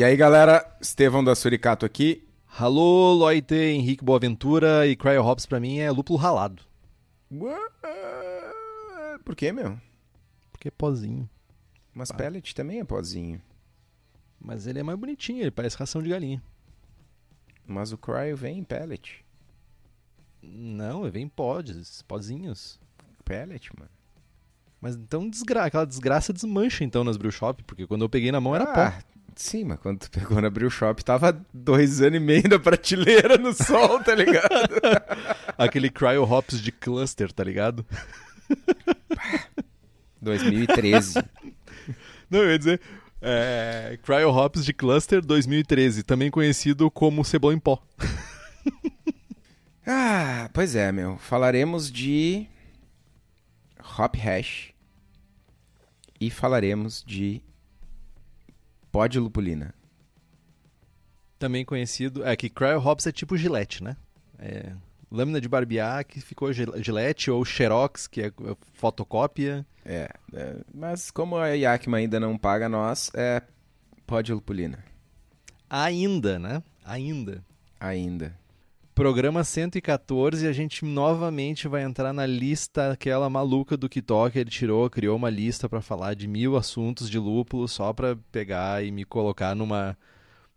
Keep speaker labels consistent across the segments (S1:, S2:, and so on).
S1: E aí, galera, Estevão da Suricato aqui.
S2: Alô, Loite, Henrique Boaventura e Cryo Hops pra mim é lúpulo ralado.
S1: Por que, meu?
S2: Porque é pozinho.
S1: Mas pellet também é pozinho.
S2: Mas ele é mais bonitinho, ele parece ração de galinha.
S1: Mas o Cryo vem em pellet.
S2: Não, ele vem em pods, pozinhos.
S1: Pellet, mano.
S2: Mas então desgra aquela desgraça desmancha então nas brew shop, porque quando eu peguei na mão era pó.
S1: Sim, mas quando tu pegou na Brew Shop, tava dois anos e meio da prateleira no sol, tá ligado?
S2: Aquele cryo hops de cluster, tá ligado?
S1: 2013.
S2: Não, eu ia dizer. É, cryo hops de cluster 2013, também conhecido como cebola em pó.
S1: Ah, pois é, meu. Falaremos de Hop Hash e falaremos de pó de lupulina.
S2: Também conhecido. É que cryo hops é tipo gilete, né? É, lâmina de barbear que ficou gil- gilete ou xerox, que é fotocópia.
S1: É, é, mas como a Yakima ainda não paga nós, é pó de lupulina.
S2: Ainda, né? Ainda.
S1: Ainda.
S2: Programa 114, a gente novamente vai entrar na lista aquela maluca do Kitok. Ele tirou, criou uma lista pra falar de mil assuntos de lúpulo só pra pegar e me colocar numa,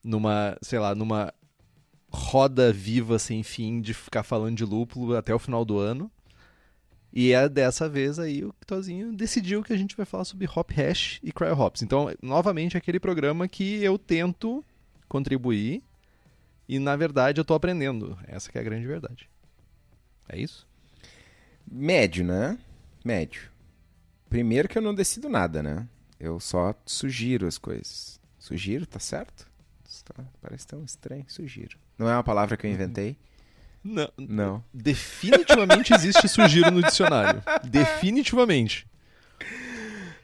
S2: numa, sei lá, numa roda viva sem fim de ficar falando de lúpulo até o final do ano. E é dessa vez aí o Kitozinho decidiu que a gente vai falar sobre Hop Hash e Cryo Hops. Então, novamente, aquele programa que eu tento contribuir e na verdade eu tô aprendendo. Essa que é a grande verdade. É isso?
S1: Médio, né? Médio. Primeiro que eu não decido nada, né? Eu só sugiro as coisas. Sugiro, tá certo? Tá- parece tão estranho. Sugiro. Não é uma palavra que eu inventei?
S2: Não.
S1: Não.
S2: Definitivamente existe sugiro no dicionário. Definitivamente.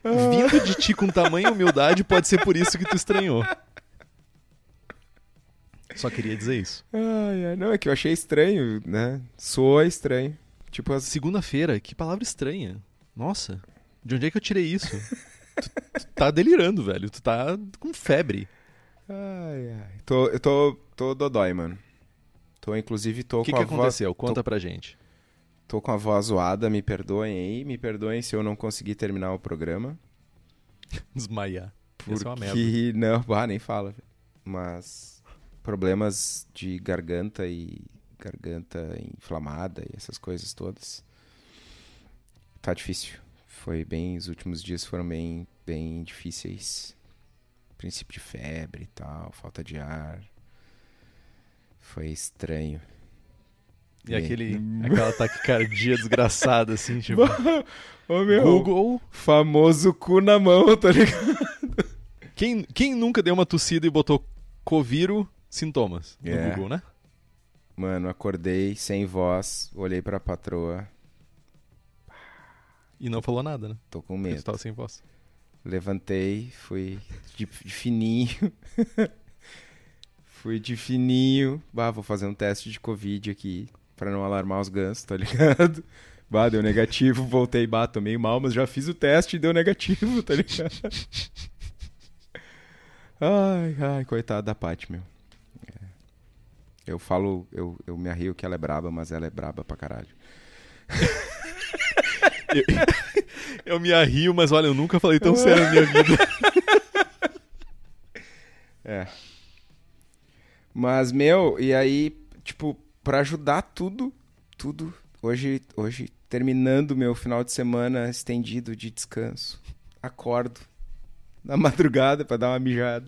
S2: Vindo de ti com tamanha humildade, pode ser por isso que tu estranhou. Só queria dizer isso.
S1: Ai, ai, não, é que eu achei estranho, né? Soa estranho. Tipo, as...
S2: Segunda-feira, que palavra estranha. Nossa, de onde é que eu tirei isso? tu, tu tá delirando, velho. Tu tá com febre.
S1: Ai, ai. Tô, eu tô, tô dodói, mano. Tô, inclusive, tô
S2: O que,
S1: com
S2: que
S1: a voz...
S2: aconteceu? Conta pra gente.
S1: Tô com a voz zoada, me perdoem aí. Me perdoem se eu não conseguir terminar o programa.
S2: Desmaiar.
S1: Porque...
S2: Isso é uma merda.
S1: Não, ah, nem fala. Mas problemas de garganta e garganta inflamada e essas coisas todas. Tá difícil. Foi bem, os últimos dias foram bem, bem difíceis. Princípio de febre e tal, falta de ar. Foi estranho.
S2: E aquele, aquela taquicardia desgraçada, assim, tipo.
S1: Ô meu,
S2: Google.
S1: famoso cu na mão, tá ligado?
S2: Quem, quem nunca deu uma tossida e botou Coviro sintomas no
S1: É.
S2: Google, né?
S1: Mano, acordei sem voz, olhei pra patroa,
S2: E não falou nada, né?
S1: tô com
S2: Porque
S1: medo.
S2: tava sem voz.
S1: Levantei, fui de, de fininho. fui de fininho. Bah, vou fazer um teste de Covid aqui pra não alarmar os gansos, tá ligado? Bah, deu negativo, voltei, bah, tô meio mal, mas já fiz o teste e deu negativo, tá ligado? Ai, ai, coitada da Paty, meu. Eu falo, eu, eu me arrio que ela é braba, mas ela é braba pra caralho.
S2: Eu me arrio, mas olha, eu nunca falei tão sério na minha vida.
S1: É. Mas, meu, e aí, tipo, pra ajudar tudo, tudo, hoje, hoje, terminando meu final de semana estendido de descanso, acordo na madrugada pra dar uma mijada.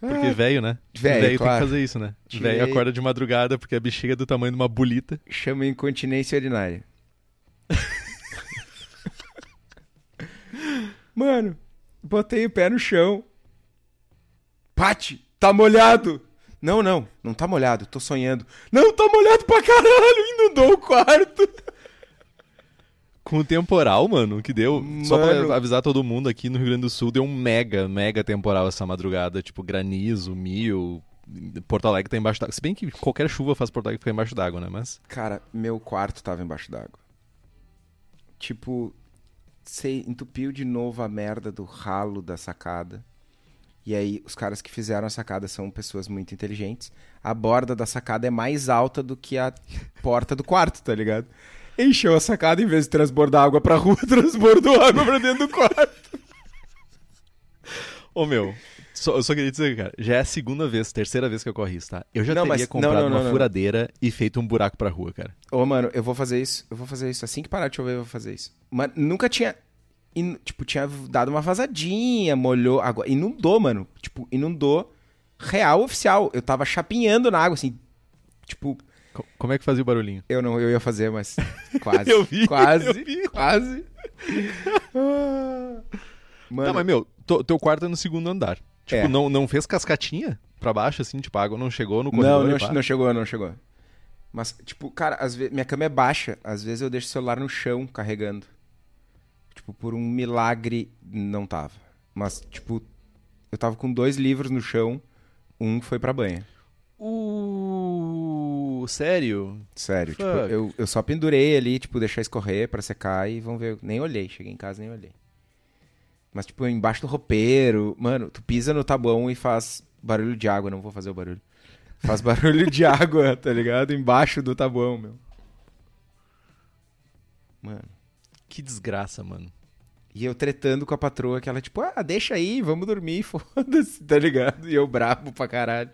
S2: Porque
S1: Ah,
S2: velho, né?
S1: Velho,
S2: tem
S1: claro.
S2: que fazer isso, né? Velho acorda de madrugada porque a bexiga é do tamanho de uma bolita.
S1: chama incontinência urinária. Mano, botei o pé no chão. Pati, tá molhado. Não, não, não tá molhado, tô sonhando. Não, tá molhado pra caralho, inundou o quarto.
S2: Com o temporal, mano, que deu. Só
S1: Mano.
S2: pra avisar todo mundo aqui no Rio Grande do Sul, deu um mega, mega temporal essa madrugada. Tipo, granizo, mil. Porto Alegre tá embaixo d'água. Se bem que qualquer chuva faz Porto Alegre ficar embaixo d'água, né? Mas.
S1: Cara, meu quarto tava embaixo d'água. Tipo, sei, entupiu de novo a merda do ralo da sacada. E aí, os caras que fizeram a sacada são pessoas muito inteligentes. A borda da sacada é mais alta do que a porta do quarto, tá ligado? Encheu a sacada, em vez de transbordar água pra rua, transbordou água pra dentro do quarto.
S2: Ô, meu. Só, eu só queria dizer, cara, já é a segunda vez, terceira vez que eu corro isso, tá? Eu já
S1: Não,
S2: teria
S1: mas-
S2: comprado
S1: não, não,
S2: uma
S1: não,
S2: furadeira e feito um buraco pra rua, cara.
S1: Ô, mano, eu vou fazer isso. Eu vou fazer isso. Assim que parar de chover, eu vou fazer isso. Mas nunca tinha. in- tipo, tinha dado uma vazadinha, molhou. Agora, inundou, mano. Tipo, inundou real oficial. Eu tava chapinhando na água, assim. Tipo,
S2: Como é que fazia o barulhinho?
S1: eu não eu ia fazer, mas quase.
S2: Eu vi,
S1: Quase.
S2: eu vi.
S1: Quase. Mano,
S2: Tá, mas, meu, to- teu quarto é no segundo andar. Tipo,
S1: É.
S2: não, não fez cascatinha pra baixo, assim? Tipo, a água não chegou no
S1: não,
S2: corredor?
S1: não,
S2: pá?
S1: não chegou, não chegou. Mas, tipo, cara, às vezes, minha cama é baixa. Às vezes eu deixo o celular no chão carregando. Tipo, por um milagre, não tava. Mas, tipo, eu tava com dois livros no chão. Um foi pra banha.
S2: Uh, sério?
S1: Sério. Tipo,
S2: Fuck.
S1: eu, eu só pendurei ali, tipo, deixar escorrer pra secar e vamos ver. Nem olhei. Cheguei em casa nem olhei. Mas, tipo, embaixo do roupeiro. Mano, tu pisa no tabuão e faz barulho de água. Não vou fazer o barulho. Faz barulho de água, tá ligado? Embaixo do tabuão, meu. Mano.
S2: Que desgraça, mano.
S1: E eu tretando com a patroa, que ela, tipo, ah, deixa aí, vamos dormir, foda-se, tá ligado? E eu brabo pra caralho.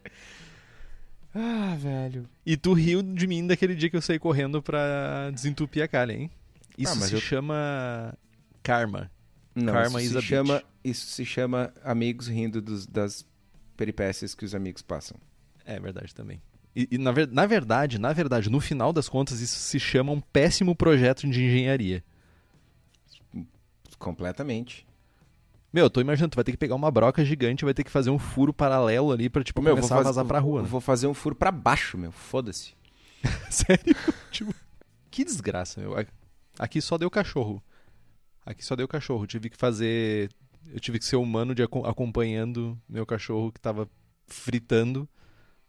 S1: Ah, velho.
S2: E tu riu de mim daquele dia que eu saí correndo pra desentupir a calha, hein? Isso
S1: Ah, mas
S2: se
S1: eu-
S2: chama karma.
S1: Não,
S2: Karma
S1: isso
S2: is
S1: se chama, isso se chama amigos rindo dos- das peripécias que os amigos passam.
S2: É verdade também. E, e na, ver- na verdade, na verdade, no final das contas, isso se chama um péssimo projeto de engenharia.
S1: Completamente.
S2: Meu, eu tô imaginando, tu vai ter que pegar uma broca gigante, vai ter que fazer um furo paralelo ali pra, tipo,
S1: meu,
S2: começar a vazar pra rua.
S1: eu
S2: né?
S1: vou fazer um furo pra baixo, meu, foda-se.
S2: Sério? tipo, que desgraça, meu. Aqui só deu cachorro. Aqui só deu cachorro. Tive que fazer. Eu tive que ser humano de aco- acompanhando meu cachorro que tava fritando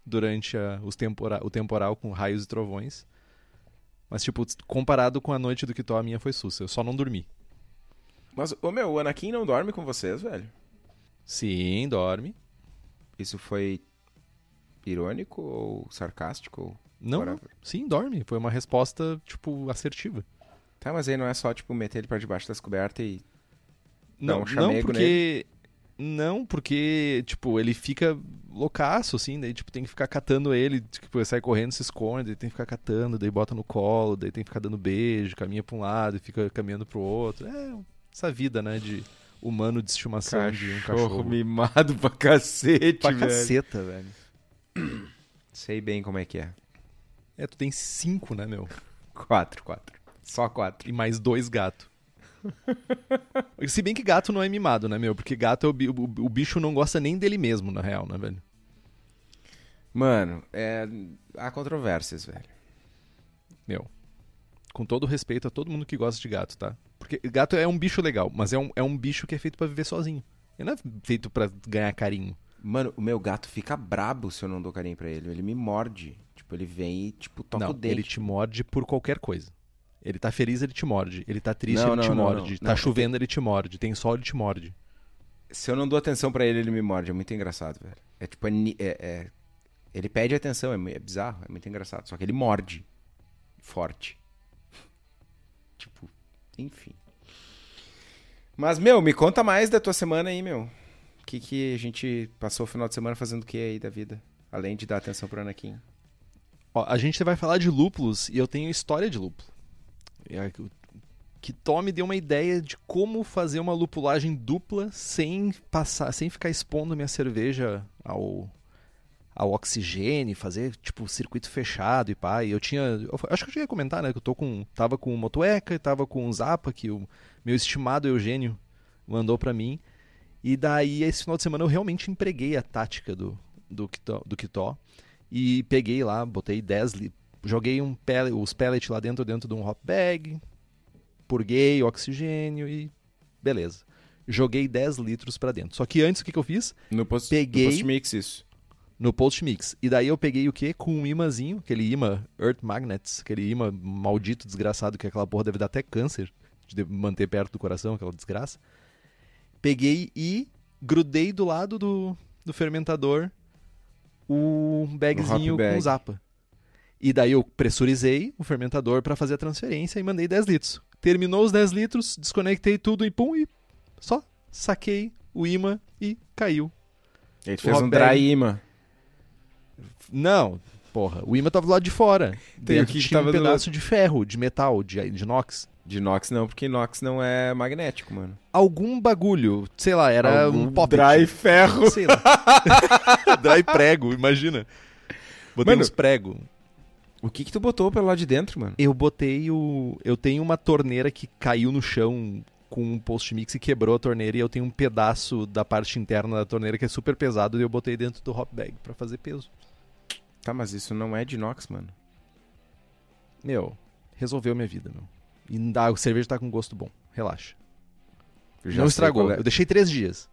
S2: durante a- os tempora- o temporal com raios e trovões. Mas, tipo, comparado com a noite do Kitó, a minha foi sussa. Eu só não dormi.
S1: Mas, ô meu, o Anakin não dorme com vocês, velho?
S2: Sim, dorme.
S1: Isso foi irônico ou sarcástico? Ou...
S2: Não,
S1: Whatever.
S2: sim, dorme. Foi uma resposta, tipo, assertiva.
S1: Tá, mas aí não é só, tipo, meter ele pra debaixo das cobertas e...
S2: Não,
S1: um
S2: não porque. Não, porque, tipo, ele fica loucaço, assim, daí, tipo, tem que ficar catando ele, tipo, ele sai correndo, se esconde, daí tem que ficar catando, daí bota no colo, daí tem que ficar dando beijo, caminha pra um lado e fica caminhando pro outro. É essa vida, né, de humano de estimação de um cachorro.
S1: mimado pra cacete,
S2: Pra
S1: velho.
S2: caceta, velho.
S1: Sei bem como é que é.
S2: É, tu tem cinco, né, meu?
S1: Quatro, quatro. Só quatro.
S2: E mais dois gatos. Se bem que gato não é mimado, né, meu? Porque gato é o, o, o bicho não gosta nem dele mesmo, na real, né, velho?
S1: Mano, é... há controvérsias, velho.
S2: Meu, com todo respeito a todo mundo que gosta de gato, tá? Porque gato é um bicho legal, mas é um, é um bicho que é feito pra viver sozinho. Ele não é feito pra ganhar carinho.
S1: Mano, o meu gato fica brabo se eu não dou carinho pra ele. Ele me morde. Tipo, ele vem e, tipo, toca
S2: não,
S1: o dente.
S2: ele te morde por qualquer coisa. Ele tá feliz, ele te morde. Ele tá triste,
S1: Não,
S2: ele te
S1: não, não,
S2: morde. Tá chovendo, ele te morde. Tem sol, ele te morde.
S1: Se eu não dou atenção pra ele, ele me morde. É muito engraçado, velho. É tipo, é, é- é- ele pede atenção, é, é bizarro, é muito engraçado. Só que ele morde. Forte. tipo, enfim. Mas, meu, me conta mais da tua semana aí, meu. O que, que a gente passou o final de semana fazendo o que aí da vida? Além de dar atenção pro Anakin.
S2: Ó, a gente vai falar de lúpulos e eu tenho história de lúpulo. É, o Kitó me deu uma ideia de como fazer uma lupulagem dupla sem passar, sem ficar expondo minha cerveja ao, ao oxigênio, fazer tipo circuito fechado e pá. E eu tinha, eu, acho que eu cheguei a comentar, né, que eu tô com, tava com o Motueca e tava com o Zapa que o meu estimado Eugênio mandou para mim. E daí esse final de semana eu realmente empreguei a tática do do Kitó, do Kitó e peguei lá, botei 10 litros, joguei um pellet, os pellets lá dentro dentro de um hop bag, purguei oxigênio e beleza. Joguei 10 litros para dentro. Só que antes o que, que eu fiz?
S1: No post,
S2: Peguei-
S1: no post mix isso.
S2: No post mix. E daí eu peguei o quê? Com um imãzinho, aquele imã Earth Magnets, aquele imã maldito, desgraçado, que aquela porra deve dar até câncer de manter perto do coração, aquela desgraça. Peguei e grudei do lado do, do fermentador o bagzinho
S1: hop bag.
S2: com zapa. E daí eu pressurizei o fermentador para fazer a transferência e mandei 10 litros. Terminou os 10 litros, desconectei tudo e pum, e só saquei o imã e caiu.
S1: E
S2: O
S1: fez um dry imã.
S2: Não, porra, o imã tava do lado de fora.
S1: Tem o
S2: Dentro
S1: que que
S2: tinha
S1: tava
S2: um
S1: do
S2: pedaço de ferro, de metal, de, de inox.
S1: De inox não, porque inox não é magnético, mano.
S2: Algum bagulho, sei lá, era
S1: Algum
S2: um pop.
S1: Dry ferro.
S2: Sei lá. dry prego, imagina. Botei
S1: Mano,
S2: uns prego.
S1: O que que tu botou pelo lado de dentro, mano?
S2: Eu botei o. Eu tenho uma torneira que caiu no chão com um post mix e quebrou a torneira. E eu tenho um pedaço da parte interna da torneira que é super pesado. E eu botei dentro do hop bag pra fazer peso.
S1: Tá, mas isso não é de inox, mano.
S2: Meu, resolveu minha vida, meu. E dá, a cerveja tá com gosto bom. Relaxa.
S1: Já
S2: Não estragou.
S1: é-
S2: Eu deixei três dias.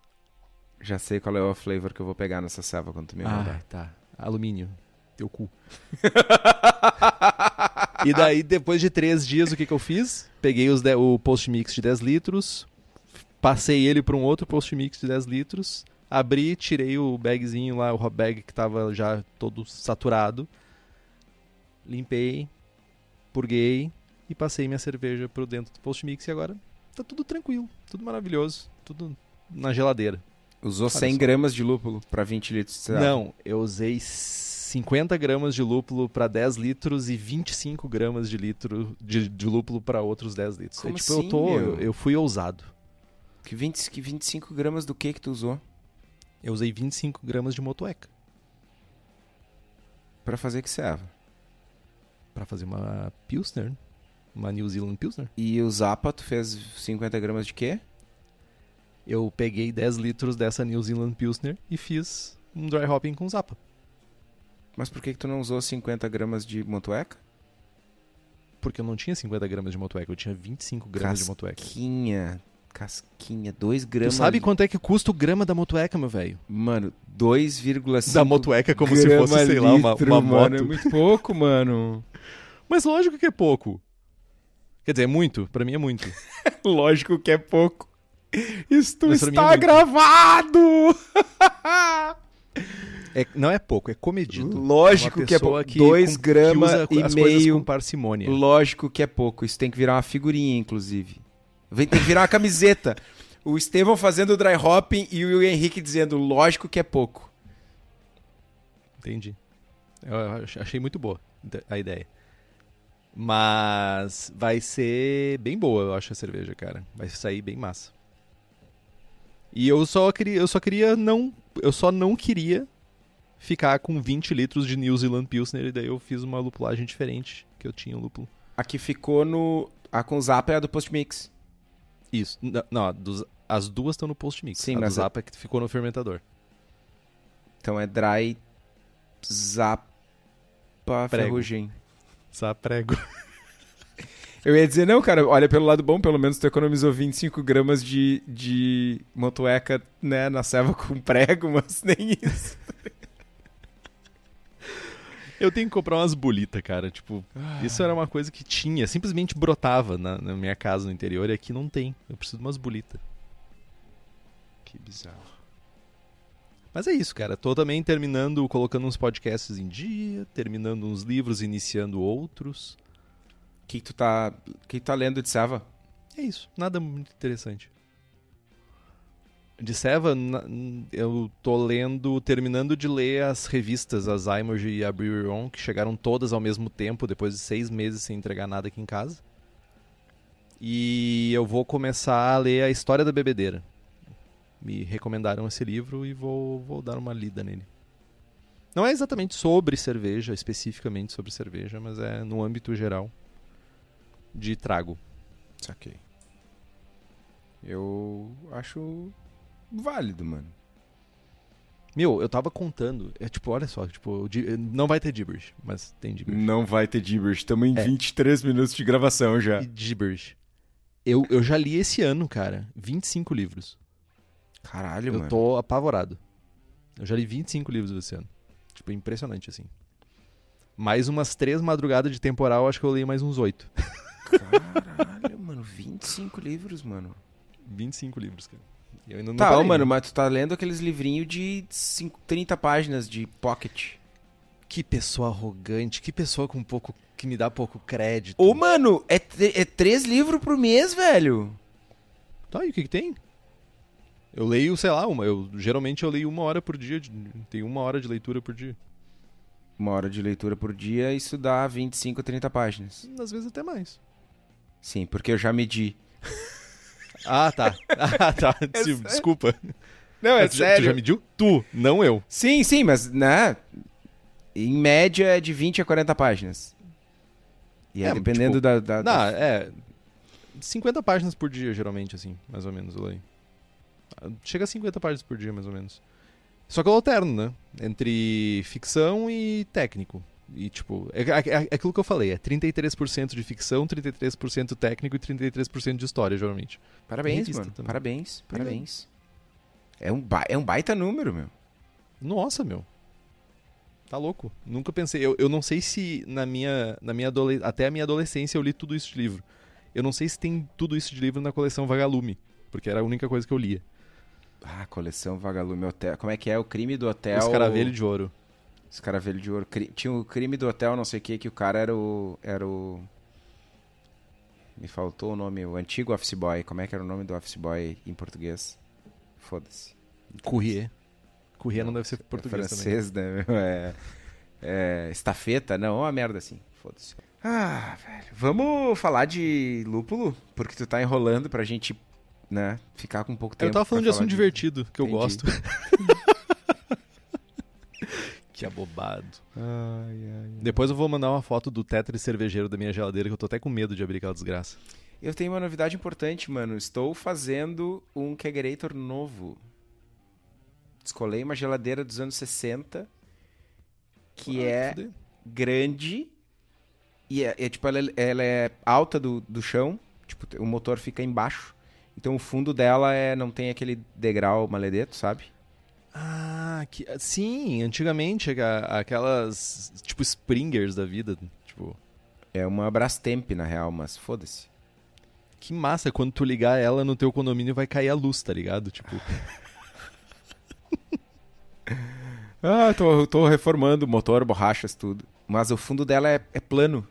S1: Já sei qual é o flavor que eu vou pegar nessa selva quando tu me mandar.
S2: Ah, tá. Alumínio. Teu cu. e daí, depois de três dias, o que, que eu fiz? Peguei os de- o post mix de 10 litros, passei ele para um outro post mix de 10 litros, abri, tirei o bagzinho lá, o hot bag que tava já todo saturado, limpei, purguei e passei minha cerveja pro dentro do post mix e agora tá tudo tranquilo, tudo maravilhoso, tudo na geladeira.
S1: Usou
S2: Olha
S1: 100
S2: só.
S1: gramas de lúpulo pra 20 litros de selva.
S2: Não, eu usei 50 gramas de lúpulo para 10 litros e 25 gramas de litro de, de lúpulo para outros 10 litros.
S1: Como
S2: É, tipo,
S1: assim,
S2: eu tô, eu, eu fui ousado.
S1: Que, 20, que 25 gramas do que que tu usou?
S2: Eu usei 25 gramas de motueca
S1: Pra fazer que serva?
S2: para fazer uma Pilsner, uma New Zealand Pilsner.
S1: E o Zapa, tu fez 50 gramas de quê?
S2: Eu peguei 10 litros dessa New Zealand Pilsner e fiz um dry hopping com zapa.
S1: Mas por que que tu não usou 50 gramas de motueca?
S2: Porque eu não tinha 50 gramas de motueca, eu tinha 25 gramas de motueca.
S1: Casquinha. Casquinha. 2
S2: Tu
S1: gramas.
S2: sabe quanto é que custa o grama da motueca, meu velho?
S1: Mano, 2,5
S2: Da motueca como se fosse, sei lá, uma,
S1: litro,
S2: uma
S1: mano. É
S2: moto.
S1: muito pouco, mano.
S2: Mas lógico que é pouco. Quer dizer, é muito. Pra mim é muito.
S1: Lógico que é pouco. Isto
S2: Mas é
S1: está
S2: muito.
S1: gravado!
S2: É- não é pouco, é comedido.
S1: Lógico
S2: Uma
S1: que é pouco.
S2: que
S1: 2
S2: com-
S1: gramas e meio.
S2: com parcimônia.
S1: Lógico que é pouco. Isso tem que virar uma figurinha, inclusive. Vem- Tem que virar uma camiseta. O Estevão fazendo o dry hopping e o Henrique dizendo, lógico que é pouco.
S2: Entendi. Eu ach- achei muito boa a ideia. Mas vai ser bem boa, eu acho, a cerveja, cara. Vai sair bem massa. E eu só queria, eu só queria não, eu só não queria ficar com 20 litros de New Zealand Pilsner e daí eu fiz uma lupulagem diferente, que eu tinha um lúpulo.
S1: Aqui ficou no... A com Zapa é a do Post Mix.
S2: Isso. Não, a dos- as duas estão no post mix.
S1: Sim,
S2: a
S1: mas
S2: do
S1: a-
S2: Zapa é que ficou no fermentador.
S1: Então é dry Zapa
S2: Prego.
S1: Ferrugem.
S2: Saprego.
S1: Eu ia dizer, não, cara, olha pelo lado bom, pelo menos tu economizou 25 gramas de, de motueca, né, na selva com prego, mas nem isso.
S2: Eu tenho que comprar umas bolitas, cara. Tipo, isso era uma coisa que tinha, simplesmente brotava na, na minha casa no interior e aqui não tem. Eu preciso de umas bolitas.
S1: Que bizarro.
S2: Mas é isso, cara. Tô também terminando, colocando uns podcasts em dia, terminando uns livros, iniciando outros.
S1: O que, que tu tá, que, que tu tá lendo de selva?
S2: É isso. Nada muito interessante. De Seva, eu tô lendo, terminando de ler as revistas, as Imogy e a Brewery que chegaram todas ao mesmo tempo, depois de seis meses sem entregar nada aqui em casa. E eu vou começar a ler a História da Bebedeira. Me recomendaram esse livro e vou, vou dar uma lida nele. Não é exatamente sobre cerveja, especificamente sobre cerveja, mas é no âmbito geral de trago.
S1: Saquei. Eu acho válido, mano.
S2: Meu, eu tava contando, é tipo, olha só, tipo, não vai ter gibberish, mas tem gibberish.
S1: Não vai ter gibberish. Estamos em
S2: É.
S1: 23 minutos de gravação já.
S2: E gibberish. Eu, eu já li esse ano, cara, 25 livros.
S1: Caralho,
S2: eu
S1: mano.
S2: tô apavorado. Eu já li 25 livros esse ano. Tipo, impressionante, assim. Mais umas três madrugadas de temporal, acho que eu li mais uns oito.
S1: Caralho, mano. 25 livros, mano.
S2: 25 livros, cara. Eu ainda não
S1: Tá,
S2: parei,
S1: mano,
S2: né?
S1: mas tu tá lendo aqueles livrinhos de 5, 30 páginas de pocket.
S2: Que pessoa arrogante, que pessoa com pouco. que me dá pouco crédito.
S1: Ô, mano, é, é três livros por mês, velho.
S2: Tá, e o que, que tem? Eu leio, sei lá, uma. Eu, geralmente eu leio uma hora por dia. de- Tem uma hora de leitura por dia.
S1: Uma hora de leitura por dia, isso dá 25, 30 páginas.
S2: Às vezes até mais.
S1: Sim, porque eu já medi.
S2: Ah, tá. Ah, tá.
S1: É
S2: Des-
S1: sério?
S2: Desculpa.
S1: Não,
S2: tu, já, tu já mediu? Tu, não eu.
S1: Sim, sim, mas, né? Em média é de 20 a 40 páginas. E é,
S2: É,
S1: dependendo
S2: tipo,
S1: da, da-
S2: Não,
S1: da-
S2: é. 50 páginas por dia, geralmente, assim, mais ou menos, eu Chega a 50 páginas por dia, mais ou menos. Só que eu alterno, né? Entre ficção e técnico. E, tipo, é, é- é aquilo que eu falei: é 33% de ficção, 33% técnico e 33% de história, geralmente.
S1: Parabéns,
S2: revista
S1: mano.
S2: também.
S1: Parabéns,
S2: Obrigado.
S1: parabéns. É um, ba- é um baita número, meu.
S2: Nossa, meu. Tá louco. Nunca pensei. Eu, eu não sei se na minha, na minha até a minha adolescência eu li tudo isso de livro. Eu não sei se tem tudo isso de livro na coleção Vagalume, porque era a única coisa que eu lia.
S1: Ah, coleção Vagalume Hotel. Como é que é? O crime do hotel.
S2: Escaravelho de ouro.
S1: Escaravelho de ouro. Tinha o crime do hotel, não sei o que, que o cara era o. Era o. Me faltou o nome, o antigo office boy. Como é que era o nome do office boy em português? Foda-se.
S2: Courrier. Courrier não deve ser português
S1: é
S2: também.
S1: francês, né? meu? É, é, estafeta, não, uma merda assim. Foda-se. Ah, velho. Vamos falar de lúpulo? Porque tu tá enrolando pra gente, né, ficar com pouco tempo.
S2: Eu tava falando de assunto
S1: falar
S2: divertido, que eu
S1: Entendi.
S2: gosto. que abobado.
S1: Ai, ai.
S2: Depois eu vou mandar uma foto do Tetris cervejeiro da minha geladeira, que eu tô até com medo de abrir aquela desgraça.
S1: Eu tenho uma novidade importante, mano. Estou fazendo um kegerator novo. Descolei uma geladeira dos anos 60 que
S2: Ah,
S1: é
S2: fuder.
S1: grande e é, é, tipo ela, é- ela é alta do, do chão, tipo o motor fica embaixo. Então o fundo dela é não tem aquele degrau maledeto, sabe?
S2: Ah, que, sim, antigamente aquelas tipo Springers da vida, tipo,
S1: É uma Brastemp na real, mas foda-se.
S2: que massa quando tu ligar ela no teu condomínio vai cair a luz, tá ligado? Tipo,
S1: Ah, tô, tô reformando motor, borrachas, tudo. Mas o fundo dela é, é plano.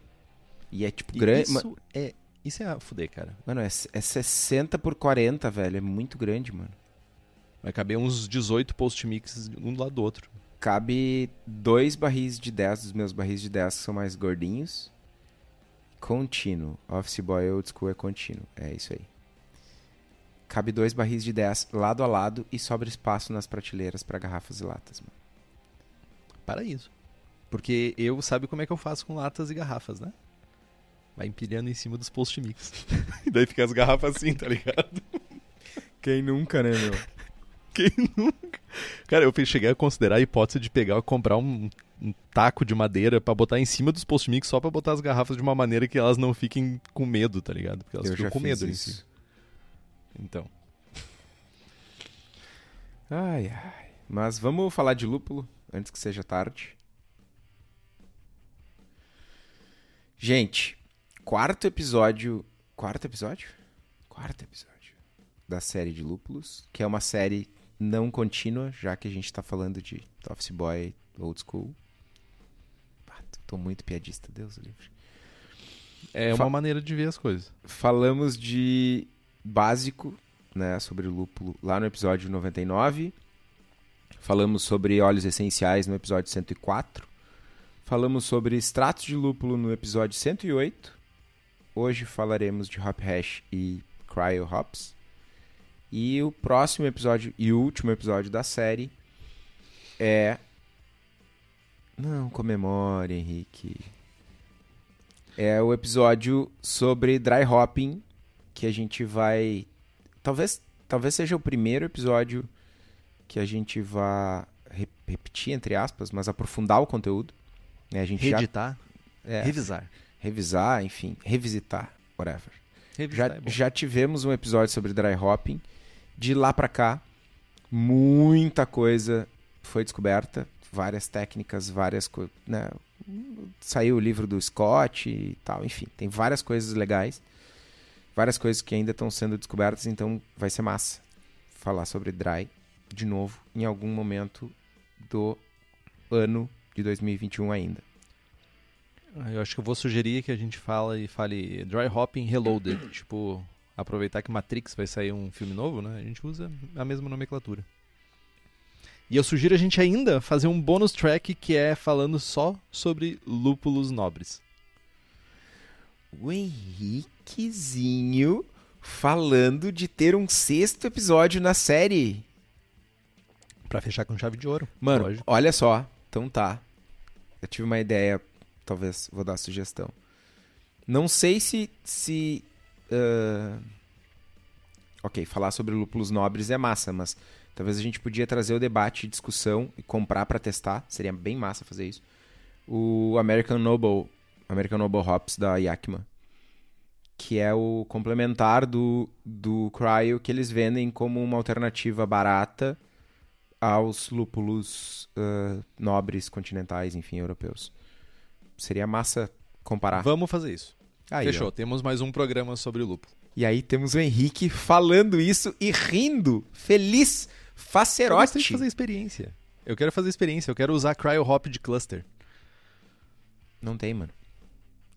S1: E é tipo grande.
S2: isso é, isso é a fuder, cara.
S1: Mano, é, é 60 por 40, velho. É muito grande, mano.
S2: Vai caber uns 18 post mix um do lado do outro.
S1: Cabe dois barris de 10 dos meus barris de 10 que são mais gordinhos. Contínuo. Office Boy Old School é contínuo. É isso aí. Cabe dois barris de 10 lado a lado e sobra espaço nas prateleiras para garrafas e latas, mano.
S2: Para isso. Porque eu sabe como é que eu faço com latas e garrafas, né? Vai empilhando em cima dos post mix. e daí fica as garrafas assim, tá ligado?
S1: Quem nunca, né, meu?
S2: Quem nunca? Cara, eu cheguei a considerar a hipótese de pegar comprar um, um taco de madeira pra botar em cima dos post mix só pra botar as garrafas de uma maneira que elas não fiquem com medo, tá ligado? Porque elas
S1: Eu
S2: ficam com medo em
S1: isso.
S2: si. Então.
S1: Ai, ai. Mas vamos falar de lúpulo antes que seja tarde. Gente, quarto episódio. Quarto episódio? Quarto episódio da série de lúpulos, que é uma série não contínua, já que a gente tá falando de Office Boy Old School. Ah, tô muito piadista, Deus livre.
S2: É
S1: Fa-
S2: uma maneira de ver as coisas.
S1: Falamos de básico né, sobre lúpulo lá no episódio 99. Falamos sobre óleos essenciais no episódio 104. Falamos sobre extratos de lúpulo no episódio 108. Hoje falaremos de hop hash e cryo hops. E o próximo episódio e o último episódio da série é. Não comemore, Henrique. É o episódio sobre dry hopping que a gente vai. Talvez, talvez seja o primeiro episódio que a gente vá repetir, entre aspas, mas aprofundar o conteúdo. Né? A gente
S2: Reeditar.
S1: Já... É,
S2: revisar.
S1: Revisar, enfim, revisitar, whatever. Já,
S2: é
S1: já tivemos um episódio sobre dry hopping. De lá pra cá, muita coisa foi descoberta, várias técnicas, várias coisas. Né? Saiu o livro do Scott e tal, enfim, tem várias coisas legais, várias coisas que ainda estão sendo descobertas, então vai ser massa falar sobre dry de novo em algum momento do ano de 2021 ainda.
S2: Eu acho que eu vou sugerir que a gente fala e fale dry hopping reloaded, tipo aproveitar que Matrix vai sair um filme novo, né? A gente usa a mesma nomenclatura. E eu sugiro a gente ainda fazer um bônus track que é falando só sobre lúpulos nobres.
S1: O Henriquezinho falando de ter um sexto episódio na série.
S2: Pra fechar com chave de ouro.
S1: Mano,
S2: lógico.
S1: olha só. Então tá. Eu tive uma ideia, talvez vou dar sugestão. Não sei se. se uh, Ok, falar sobre lúpulos nobres é massa, mas talvez a gente podia trazer o debate, discussão e comprar para testar. Seria bem massa fazer isso. O American Noble, American Noble Hops da Yakima, que é o complementar do, do Cryo que eles vendem como uma alternativa barata aos lúpulos uh, nobres continentais, enfim, europeus. Seria massa comparar.
S2: Vamos fazer isso.
S1: Aí,
S2: Fechou.
S1: ó.
S2: Temos mais um programa sobre lúpulo.
S1: E aí temos o Henrique falando isso e rindo, feliz,
S2: Eu gostei de
S1: facerote.
S2: fazer experiência. Eu quero fazer experiência. Eu quero usar cryo hop de cluster.
S1: Não tem, mano.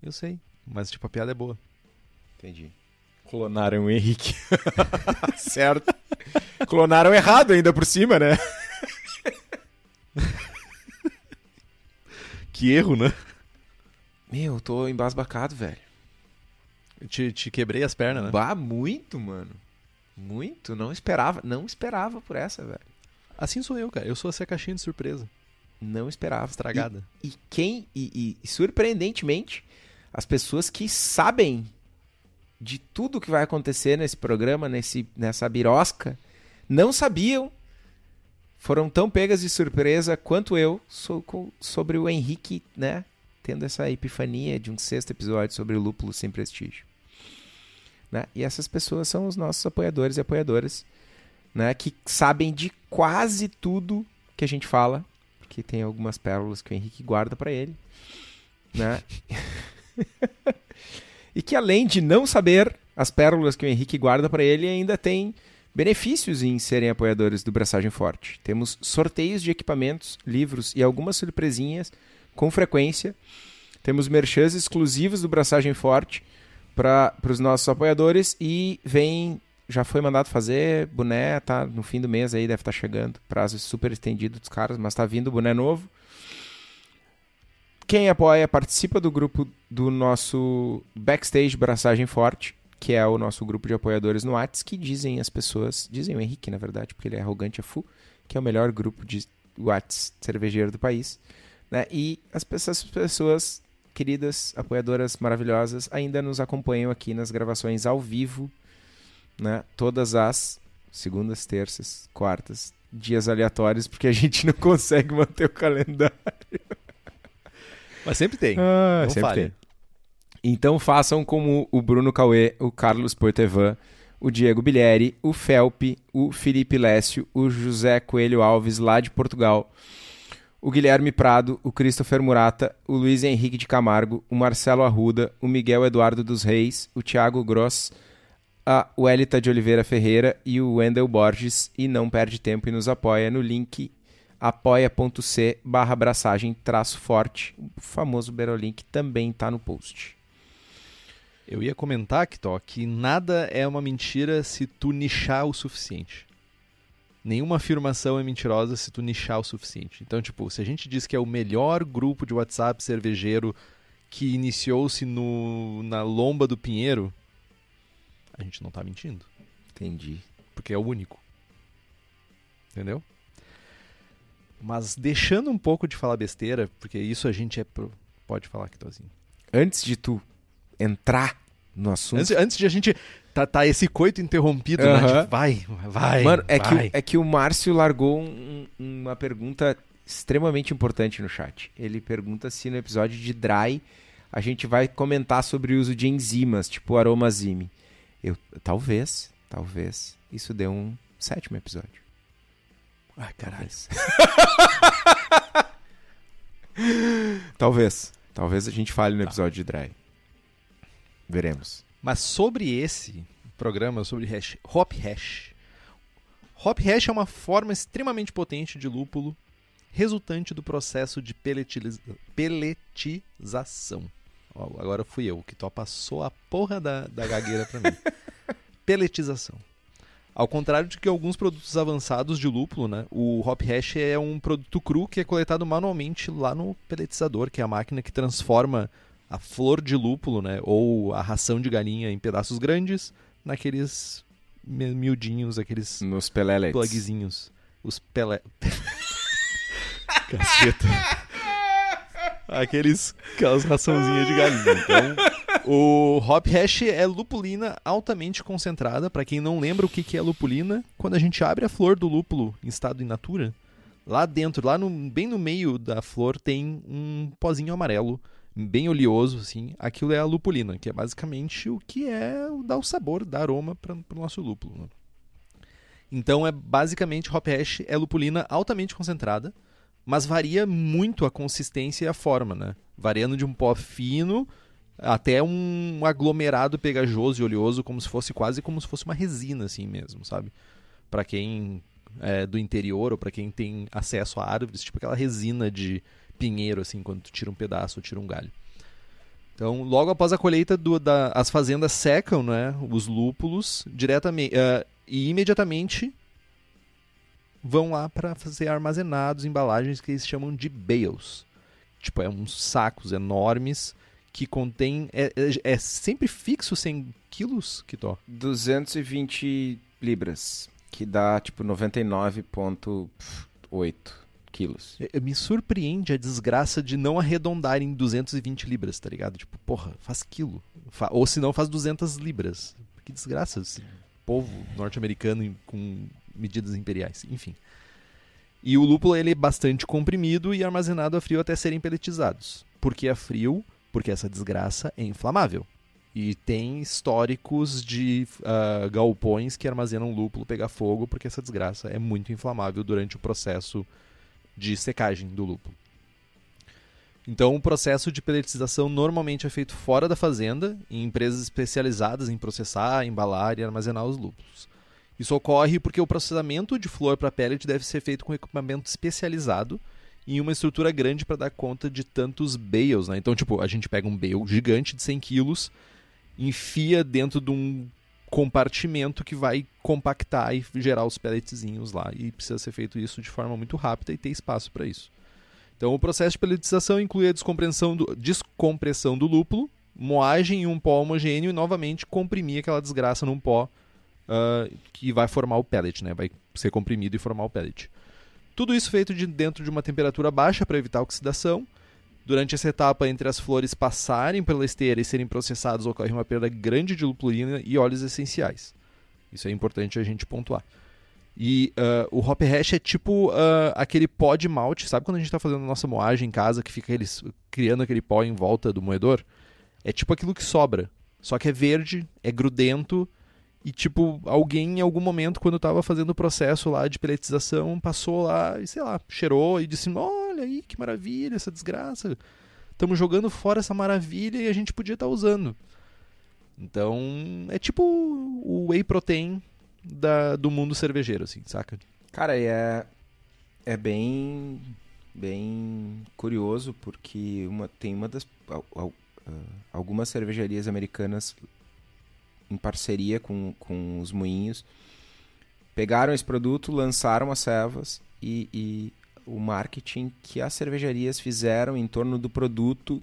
S2: Eu sei. Mas, tipo, a piada é boa.
S1: Entendi. Clonaram o Henrique. certo. Clonaram errado ainda por cima, né?
S2: Que erro, né?
S1: Meu, eu tô embasbacado, velho.
S2: Te, te quebrei as pernas, né?
S1: Bah, muito, mano. Muito. Não esperava. Não esperava por essa, velho.
S2: Assim sou eu, cara. Eu sou essa caixinha de surpresa.
S1: Não esperava.
S2: Estragada.
S1: E, e quem. E, e, surpreendentemente, as pessoas que sabem de tudo que vai acontecer nesse programa, nesse, nessa birosca, não sabiam. Foram tão pegas de surpresa quanto eu sou com- sobre o Henrique, né? Tendo essa epifania de um sexto episódio sobre o lúpulo sem prestígio. Né? E essas pessoas são os nossos apoiadores e apoiadoras, né? Que sabem de quase tudo que a gente fala, porque tem algumas pérolas que o Henrique guarda para ele, né? e que além de não saber as pérolas que o Henrique guarda para ele, ainda tem benefícios em serem apoiadores do Braçagem Forte. Temos sorteios de equipamentos, livros e algumas surpresinhas com frequência. Temos merchans exclusivos do Braçagem Forte para os nossos apoiadores e vem já foi mandado fazer boné, tá no fim do mês aí deve estar chegando, prazo super estendido dos caras, mas tá vindo boné novo. Quem apoia participa do grupo do nosso backstage Braçagem Forte, que é o nosso grupo de apoiadores no Whats, que dizem as pessoas, dizem o Henrique, na verdade, porque ele é arrogante a full, que é o melhor grupo de Whats cervejeiro do país, né? E as as pessoas queridas, apoiadoras maravilhosas, ainda nos acompanham aqui nas gravações ao vivo, né? Todas as segundas, terças, quartas, dias aleatórios, porque a gente não consegue manter o calendário.
S2: Mas sempre tem.
S1: Ah,
S2: Não
S1: sempre
S2: falha.
S1: tem. Então façam como o Bruno Cauê, o Carlos Poitevin, o Diego Bilieri, o Felpe, o Felipe Lécio, o José Coelho Alves, lá de Portugal, o Guilherme Prado, o Christopher Murata, o Luiz Henrique de Camargo, o Marcelo Arruda, o Miguel Eduardo dos Reis, o Thiago Gross, a Welita de Oliveira Ferreira e o Wendel Borges. E não perde tempo e nos apoia no link apoia.c barra abraçagem traço forte. O famoso Berolink também está no post.
S2: Eu ia comentar, Kitó, que nada é uma mentira se tu nichar o suficiente. Nenhuma afirmação é mentirosa se tu nichar o suficiente. Então, tipo, se a gente diz que é o melhor grupo de WhatsApp cervejeiro que iniciou-se na lomba do Pinheiro, a gente não tá mentindo.
S1: Entendi.
S2: Porque é o único. Entendeu? Mas deixando um pouco de falar besteira, porque isso a gente é. Pro... Pode falar, Kitozinho.
S1: Antes de tu entrar no assunto.
S2: Antes, antes de a gente. Tá, tá esse coito interrompido, né? Tipo, vai, vai.
S1: Mano, é,
S2: vai.
S1: Que, é que o Márcio largou um, uma pergunta extremamente importante no chat. Ele pergunta se no episódio de Dry a gente vai comentar sobre o uso de enzimas, tipo aromazime. Eu, talvez, talvez, isso dê um sétimo episódio.
S2: Ai, caralho.
S1: talvez. Talvez a gente fale no
S2: Tá.
S1: episódio de Dry. Veremos.
S2: Mas sobre esse programa, sobre hash, Hop Hash. Hop Hash é uma forma extremamente potente de lúpulo resultante do processo de peletiza- peletização. Ó, agora fui eu, que to passou a porra da, da gagueira pra mim. Peletização. Ao contrário de que alguns produtos avançados de lúpulo, né, o hop hash é um produto cru que é coletado manualmente lá no peletizador, que é a máquina que transforma a flor de lúpulo, né, ou a ração de galinha em pedaços grandes, naqueles mi- miudinhos, aqueles
S1: Nos peleletes.
S2: plugzinhos. Os pele... Caceta. Aqueles, aquelas raçãozinhas de galinha. Então, o hop hash é lupulina altamente concentrada. Pra quem não lembra o que que é lupulina, quando a gente abre a flor do lúpulo em estado in natura, lá dentro, lá no, bem no meio da flor, tem um pozinho amarelo, bem oleoso, assim. Aquilo é a lupulina, que é basicamente o que é dá o sabor, dá aroma para o nosso lúpulo. né? Então é basicamente hop hash é lupulina altamente concentrada, mas varia muito a consistência e a forma, né? Variando de um pó fino até um aglomerado pegajoso e oleoso, como se fosse quase como se fosse uma resina assim mesmo, sabe? Para quem é do interior ou para quem tem acesso a árvores, tipo aquela resina de pinheiro assim, quando tu tira um pedaço ou tira um galho. Então, logo após a colheita, do, da, as fazendas secam né, os lúpulos diretamente eh, e imediatamente vão lá para fazer armazenados, embalagens que eles chamam de bales. Tipo, é uns sacos enormes que contém. É, é, é sempre fixo 100 quilos, Kitó?
S1: 220 libras, que dá tipo 99,8 quilos.
S2: É, Me surpreende a desgraça de não arredondar em 220 libras, tá ligado? Tipo, porra, faz quilo. Ou se não, faz 200 libras. Que desgraça esse povo norte-americano com medidas imperiais. Enfim. E o lúpulo ele é bastante comprimido e armazenado a frio até serem peletizados. Por que a frio? Porque essa desgraça é inflamável. E tem históricos de ah, galpões que armazenam lúpulo pegar fogo porque essa desgraça é muito inflamável durante o processo de secagem do lúpulo. Então, o processo de peletização normalmente é feito fora da fazenda, em empresas especializadas em processar, embalar e armazenar os lúpulos. Isso ocorre porque o processamento de flor para pellet deve ser feito com equipamento especializado e uma estrutura grande para dar conta de tantos bales. Né? Então, tipo, a gente pega um bale gigante de 100 quilos, enfia dentro de um compartimento que vai compactar e gerar os pelletzinhos lá. E precisa ser feito isso de forma muito rápida e ter espaço para isso. Então, o processo de pelletização inclui a descompressão do, descompressão do lúpulo, moagem em um pó homogêneo e novamente comprimir aquela desgraça num pó ah, que vai formar o pellet, né? vai ser comprimido e formar o pellet. Tudo isso feito de dentro de uma temperatura baixa para evitar oxidação. Durante essa etapa, entre as flores passarem pela esteira e serem processadas, ocorre uma perda grande de lupulina e óleos essenciais. Isso é importante a gente pontuar. E ah, o hop hash é tipo ah, aquele pó de malte, sabe quando a gente está fazendo a nossa moagem em casa, que fica aqueles, criando aquele pó em volta do moedor? É tipo aquilo que sobra, só que é verde, é grudento e tipo alguém em algum momento quando estava fazendo o processo lá de peletização passou lá e sei lá, cheirou e disse: "Olha aí que maravilha essa desgraça. Estamos jogando fora essa maravilha e a gente podia estar usando". Então, é tipo o whey protein da, do mundo cervejeiro, assim, saca?
S1: Cara, é, é bem, bem curioso porque uma, tem uma das. al- algumas cervejarias americanas em parceria com, com os moinhos pegaram esse produto, lançaram as servas e, e o marketing que as cervejarias fizeram em torno do produto,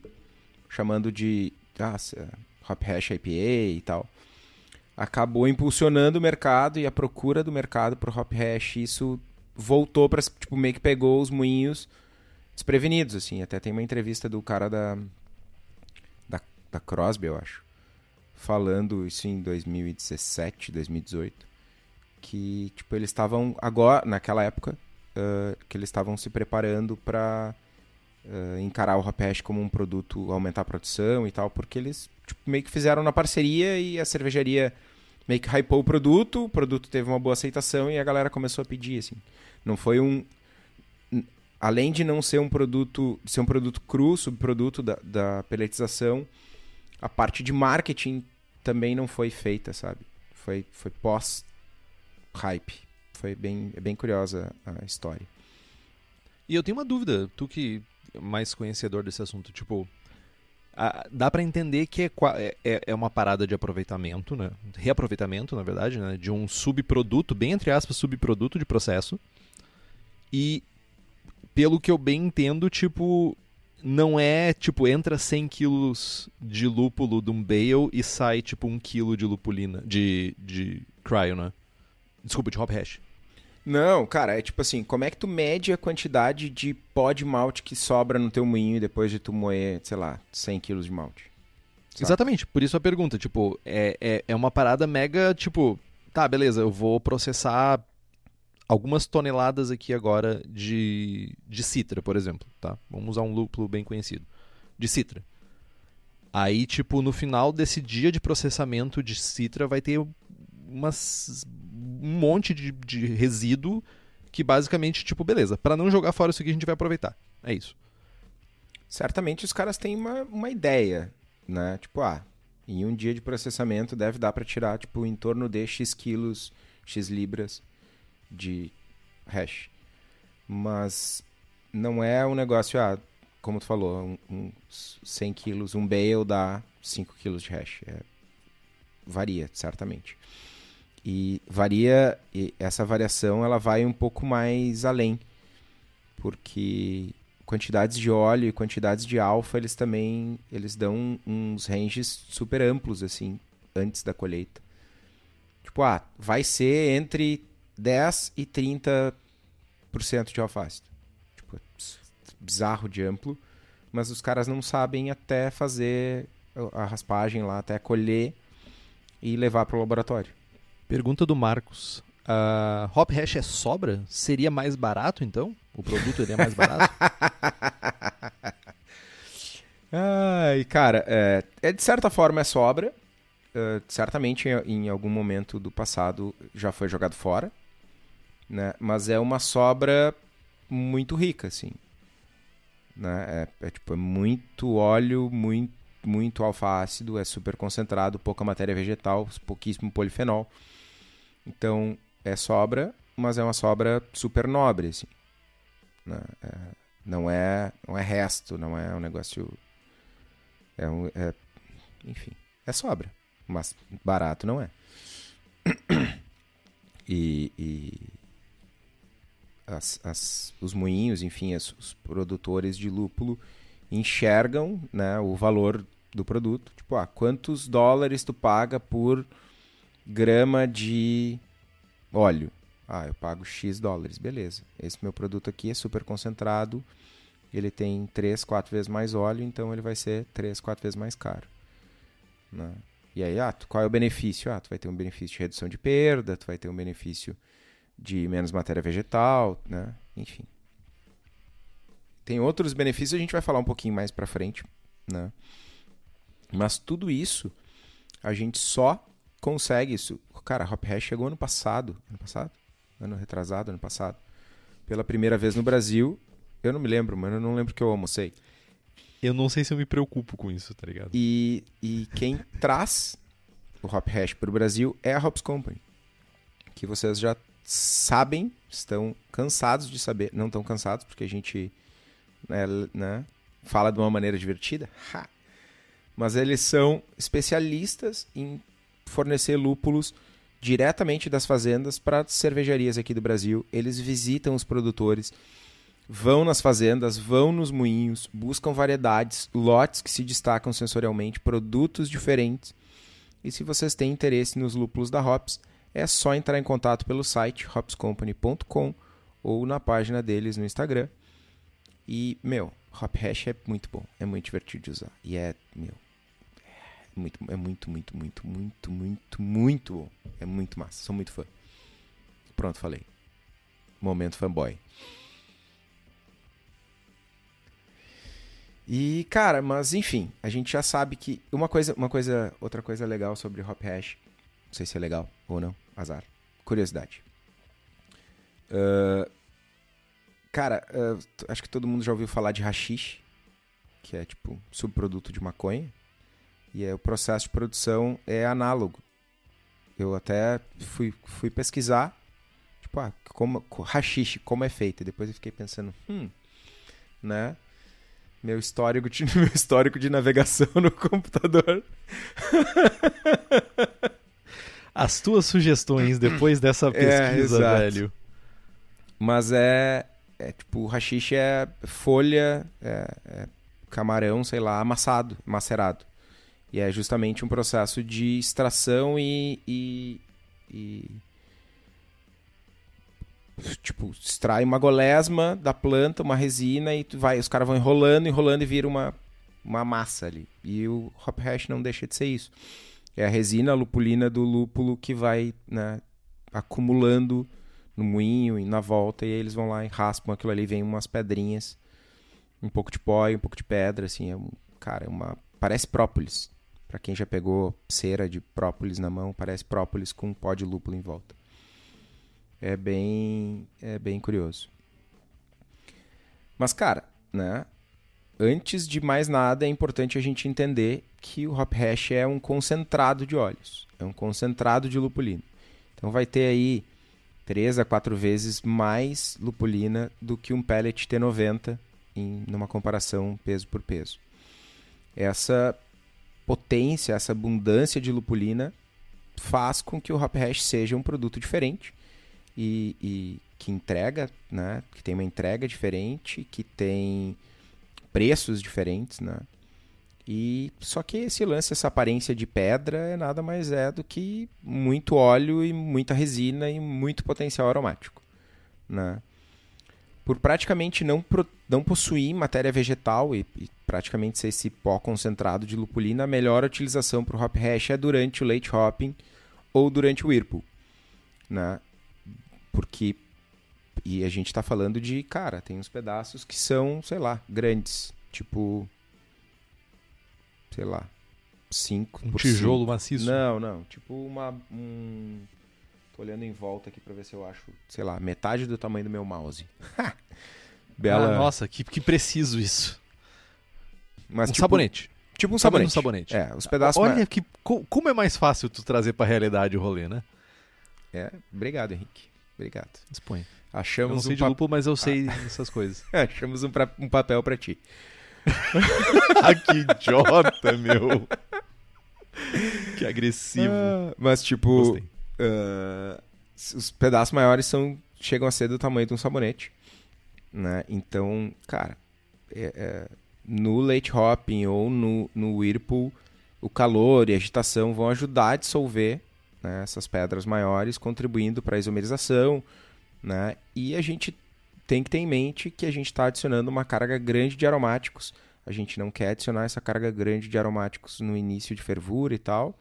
S1: chamando de ah, Hop Hash IPA e tal, acabou impulsionando o mercado e a procura do mercado por Hop Hash. Isso voltou para tipo meio que pegou os moinhos desprevenidos assim. Até tem uma entrevista do cara da, da Crosby, eu acho, falando isso em 2017, 2018, que tipo eles estavam agora naquela época uh, que eles estavam se preparando para uh, encarar o Hash como um produto, aumentar a produção e tal, porque eles tipo, meio que fizeram na parceria e a cervejaria meio que hypou o produto, o produto teve uma boa aceitação e a galera começou a pedir, assim. Não foi um... Além de não ser um produto, ser um produto cru, subproduto da, da peletização, a parte de marketing também não foi feita, sabe? Foi, foi pós-hype. Foi bem, é bem curiosa a história.
S2: E eu tenho uma dúvida, tu que é mais conhecedor desse assunto, tipo, a, dá para entender que é, é, é, uma parada de aproveitamento, né? Reaproveitamento, na verdade, né? De um subproduto, bem entre aspas, subproduto de processo. E pelo que eu bem entendo, tipo, não é tipo, entra 100 quilos de lúpulo de um bale e sai tipo 1 quilo de lupulina, de, de cryo, né? Desculpa, de hop hash.
S1: Não, cara, é tipo assim, como é que tu mede a quantidade de pó de malte que sobra no teu moinho depois de tu moer, sei lá, 100 quilos de malte?
S2: Sabe? Exatamente, por isso a pergunta, tipo, é, é, é uma parada mega, tipo, tá, beleza, eu vou processar algumas toneladas aqui agora de, de citra, por exemplo, tá? Vamos usar um lúpulo bem conhecido, de citra. Aí, tipo, no final desse dia de processamento de citra vai ter umas um monte de, de resíduo que basicamente, tipo, beleza, para não jogar fora isso aqui a gente vai aproveitar. É isso.
S1: Certamente os caras têm uma, uma ideia, né? Tipo, ah, em um dia de processamento deve dar para tirar, tipo, em torno de X quilos, X libras de hash. Mas não é um negócio, ah, como tu falou, um, um 100 quilos, um bale dá 5 quilos de hash. É, varia, certamente. E varia, e essa variação ela vai um pouco mais além, porque quantidades de óleo e quantidades de alfa, eles também eles dão uns ranges super amplos assim antes da colheita. Tipo, ah, vai ser entre 10 e 30% de alfa Tipo, bizarro de amplo, mas os caras não sabem até fazer a raspagem lá, até colher e levar para o laboratório.
S2: Pergunta do Marcos. Uh, hop hash é sobra? Seria mais barato então? O produto seria mais barato?
S1: Ai, cara, é, é, de certa forma é sobra. Uh, certamente em, em, algum momento do passado já foi jogado fora, né? Mas é uma sobra muito rica, assim. Né? É, é tipo é muito óleo, muito muito alfa-ácido, é super concentrado, pouca matéria vegetal, pouquíssimo polifenol. Então, é sobra, mas é uma sobra super nobre, assim. Né? É, não, é, não é resto, não é um negócio... É um, é, enfim, é sobra, mas barato não é. E, e as, as, os moinhos, enfim, as, os produtores de lúpulo enxergam né, o valor do produto. Tipo, ah, quantos dólares tu paga por grama de óleo. Ah, eu pago X dólares, beleza. Esse meu produto aqui é super concentrado, ele tem 3, 4 vezes mais óleo, então ele vai ser 3, 4 vezes mais caro. Né? E aí, ah, qual é o benefício? Ah, tu vai ter um benefício de redução de perda, tu vai ter um benefício de menos matéria vegetal, né? Enfim. Tem outros benefícios, a gente vai falar um pouquinho mais para frente, né? Mas tudo isso a gente só consegue isso. Cara, Hop Hash chegou ano passado. Ano passado? Ano retrasado, ano passado. Pela primeira vez no Brasil. Eu não me lembro, mano. Eu não lembro que eu almocei.
S2: Eu não sei se eu me preocupo com isso, tá ligado?
S1: E, e quem traz o Hop Hash para o Brasil é a Hops Company. Que vocês já sabem, estão cansados de saber. Não estão cansados, porque a gente né, né, fala de uma maneira divertida. Ha! mas eles são especialistas em fornecer lúpulos diretamente das fazendas para cervejarias aqui do Brasil. Eles visitam os produtores, vão nas fazendas, vão nos moinhos, buscam variedades, lotes que se destacam sensorialmente, produtos diferentes. E se vocês têm interesse nos lúpulos da Hops, é só entrar em contato pelo site hopscompany.com ou na página deles no Instagram. E, meu, Hop Hash é muito bom, é muito divertido de usar. E é, meu, é muito, é muito, muito, muito, muito, muito, muito bom. É muito massa, sou muito fã. Pronto, falei. Momento fanboy. E, cara, mas enfim, a gente já sabe que uma coisa, uma coisa, outra coisa legal sobre Hop Hash, não sei se é legal ou não, azar, curiosidade. Uh, cara, uh, acho que todo mundo já ouviu falar de hashish, que é tipo subproduto de maconha, e é, o processo de produção é análogo. Eu até fui, fui pesquisar, tipo, ah, como, hashish, como é feito, e depois eu fiquei pensando, hum, né? meu histórico de, meu histórico de navegação no computador.
S2: As tuas sugestões depois dessa é, pesquisa, é, velho.
S1: Mas é, é tipo, o rachixe é folha, é, é camarão, sei lá, amassado, macerado. E é justamente um processo de extração e, e, e tipo, extrai uma golesma da planta, uma resina e vai, os caras vão enrolando, enrolando e vira uma, uma massa ali. E o hop hash não deixa de ser isso. É a resina lupulina do lúpulo que vai né, acumulando no moinho e na volta e aí eles vão lá e raspam aquilo ali, vem umas pedrinhas, um pouco de pó e um pouco de pedra, assim, é um, cara, é uma parece própolis. Para quem já pegou cera de própolis na mão, parece própolis com um pó de lúpulo em volta é bem, é bem curioso. Mas, cara, né? Antes de mais nada, é importante a gente entender que o hop hash é um concentrado de óleos, é um concentrado de lupulina. Então vai ter aí 3 a 4 vezes mais lupulina do que um pellet T90 em numa comparação peso por peso. Essa potência, essa abundância de lupulina faz com que o hop hash seja um produto diferente e, e que entrega, né? Que tem uma entrega diferente, que tem preços diferentes, né? E só que esse lance, essa aparência de pedra é nada mais é do que muito óleo e muita resina e muito potencial aromático, né? Por praticamente não, não possuir matéria vegetal e, e praticamente ser esse pó concentrado de lupulina, a melhor utilização para o hop hash é durante o late hopping ou durante o whirlpool, né? Porque. E a gente tá falando de, cara, tem uns pedaços que são, sei lá, grandes. Tipo. Sei lá. 5
S2: Um tijolo cinco. maciço?
S1: Não, não. Tipo uma. Um... Tô olhando em volta aqui pra ver se eu acho, sei lá, metade do tamanho do meu mouse.
S2: Bela. Ah, nossa, que, que preciso isso.
S1: Mas,
S2: um
S1: tipo,
S2: sabonete.
S1: Tipo um sabonete. Um
S2: sabonete.
S1: É, os pedaços.
S2: Olha que como é mais fácil tu trazer pra realidade o rolê, né?
S1: É, obrigado, Henrique. Obrigado.
S2: Dispõe.
S1: Achamos
S2: eu não sei um de lupo, mas eu sei ah. essas coisas.
S1: Achamos um, pra... um papel para ti.
S2: ah, que idiota, meu. Que agressivo. Ah,
S1: mas, tipo, uh, os pedaços maiores são chegam a ser do tamanho de um sabonete. Né? Então, cara, é, é, no late hopping ou no, no whirlpool, o calor e a agitação vão ajudar a dissolver né, essas pedras maiores, contribuindo para a isomerização. Né? E a gente tem que ter em mente que a gente está adicionando uma carga grande de aromáticos. A gente não quer adicionar essa carga grande de aromáticos no início de fervura e tal.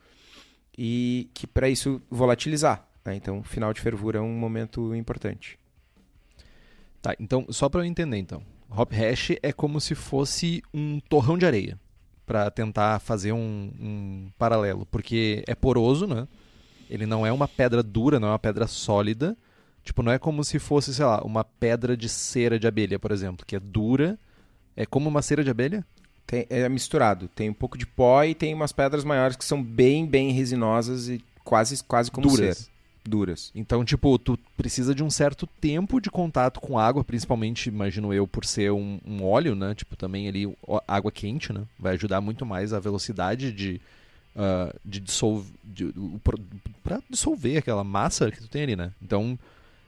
S1: E que para isso volatilizar. Né? Então, final de fervura é um momento importante.
S2: Tá, então, só para eu entender, então. Hop hash é como se fosse um torrão de areia, para tentar fazer um, um, paralelo, porque é poroso, né? Ele não é uma pedra dura, não é uma pedra sólida. Tipo, não é como se fosse, sei lá, uma pedra de cera de abelha, por exemplo, que é dura. É como uma cera de abelha?
S1: Tem, é misturado. Tem um pouco de pó e tem umas pedras maiores que são bem, bem resinosas e quase, quase como
S2: Duras.
S1: cera. duras.
S2: Então, tipo, tu precisa de um certo tempo de contato com água, principalmente, imagino eu, por ser um, um óleo, né? Tipo, também ali água quente, né? Vai ajudar muito mais a velocidade de, uh, de dissolver. De, pra dissolver aquela massa que tu tem ali, né? Então,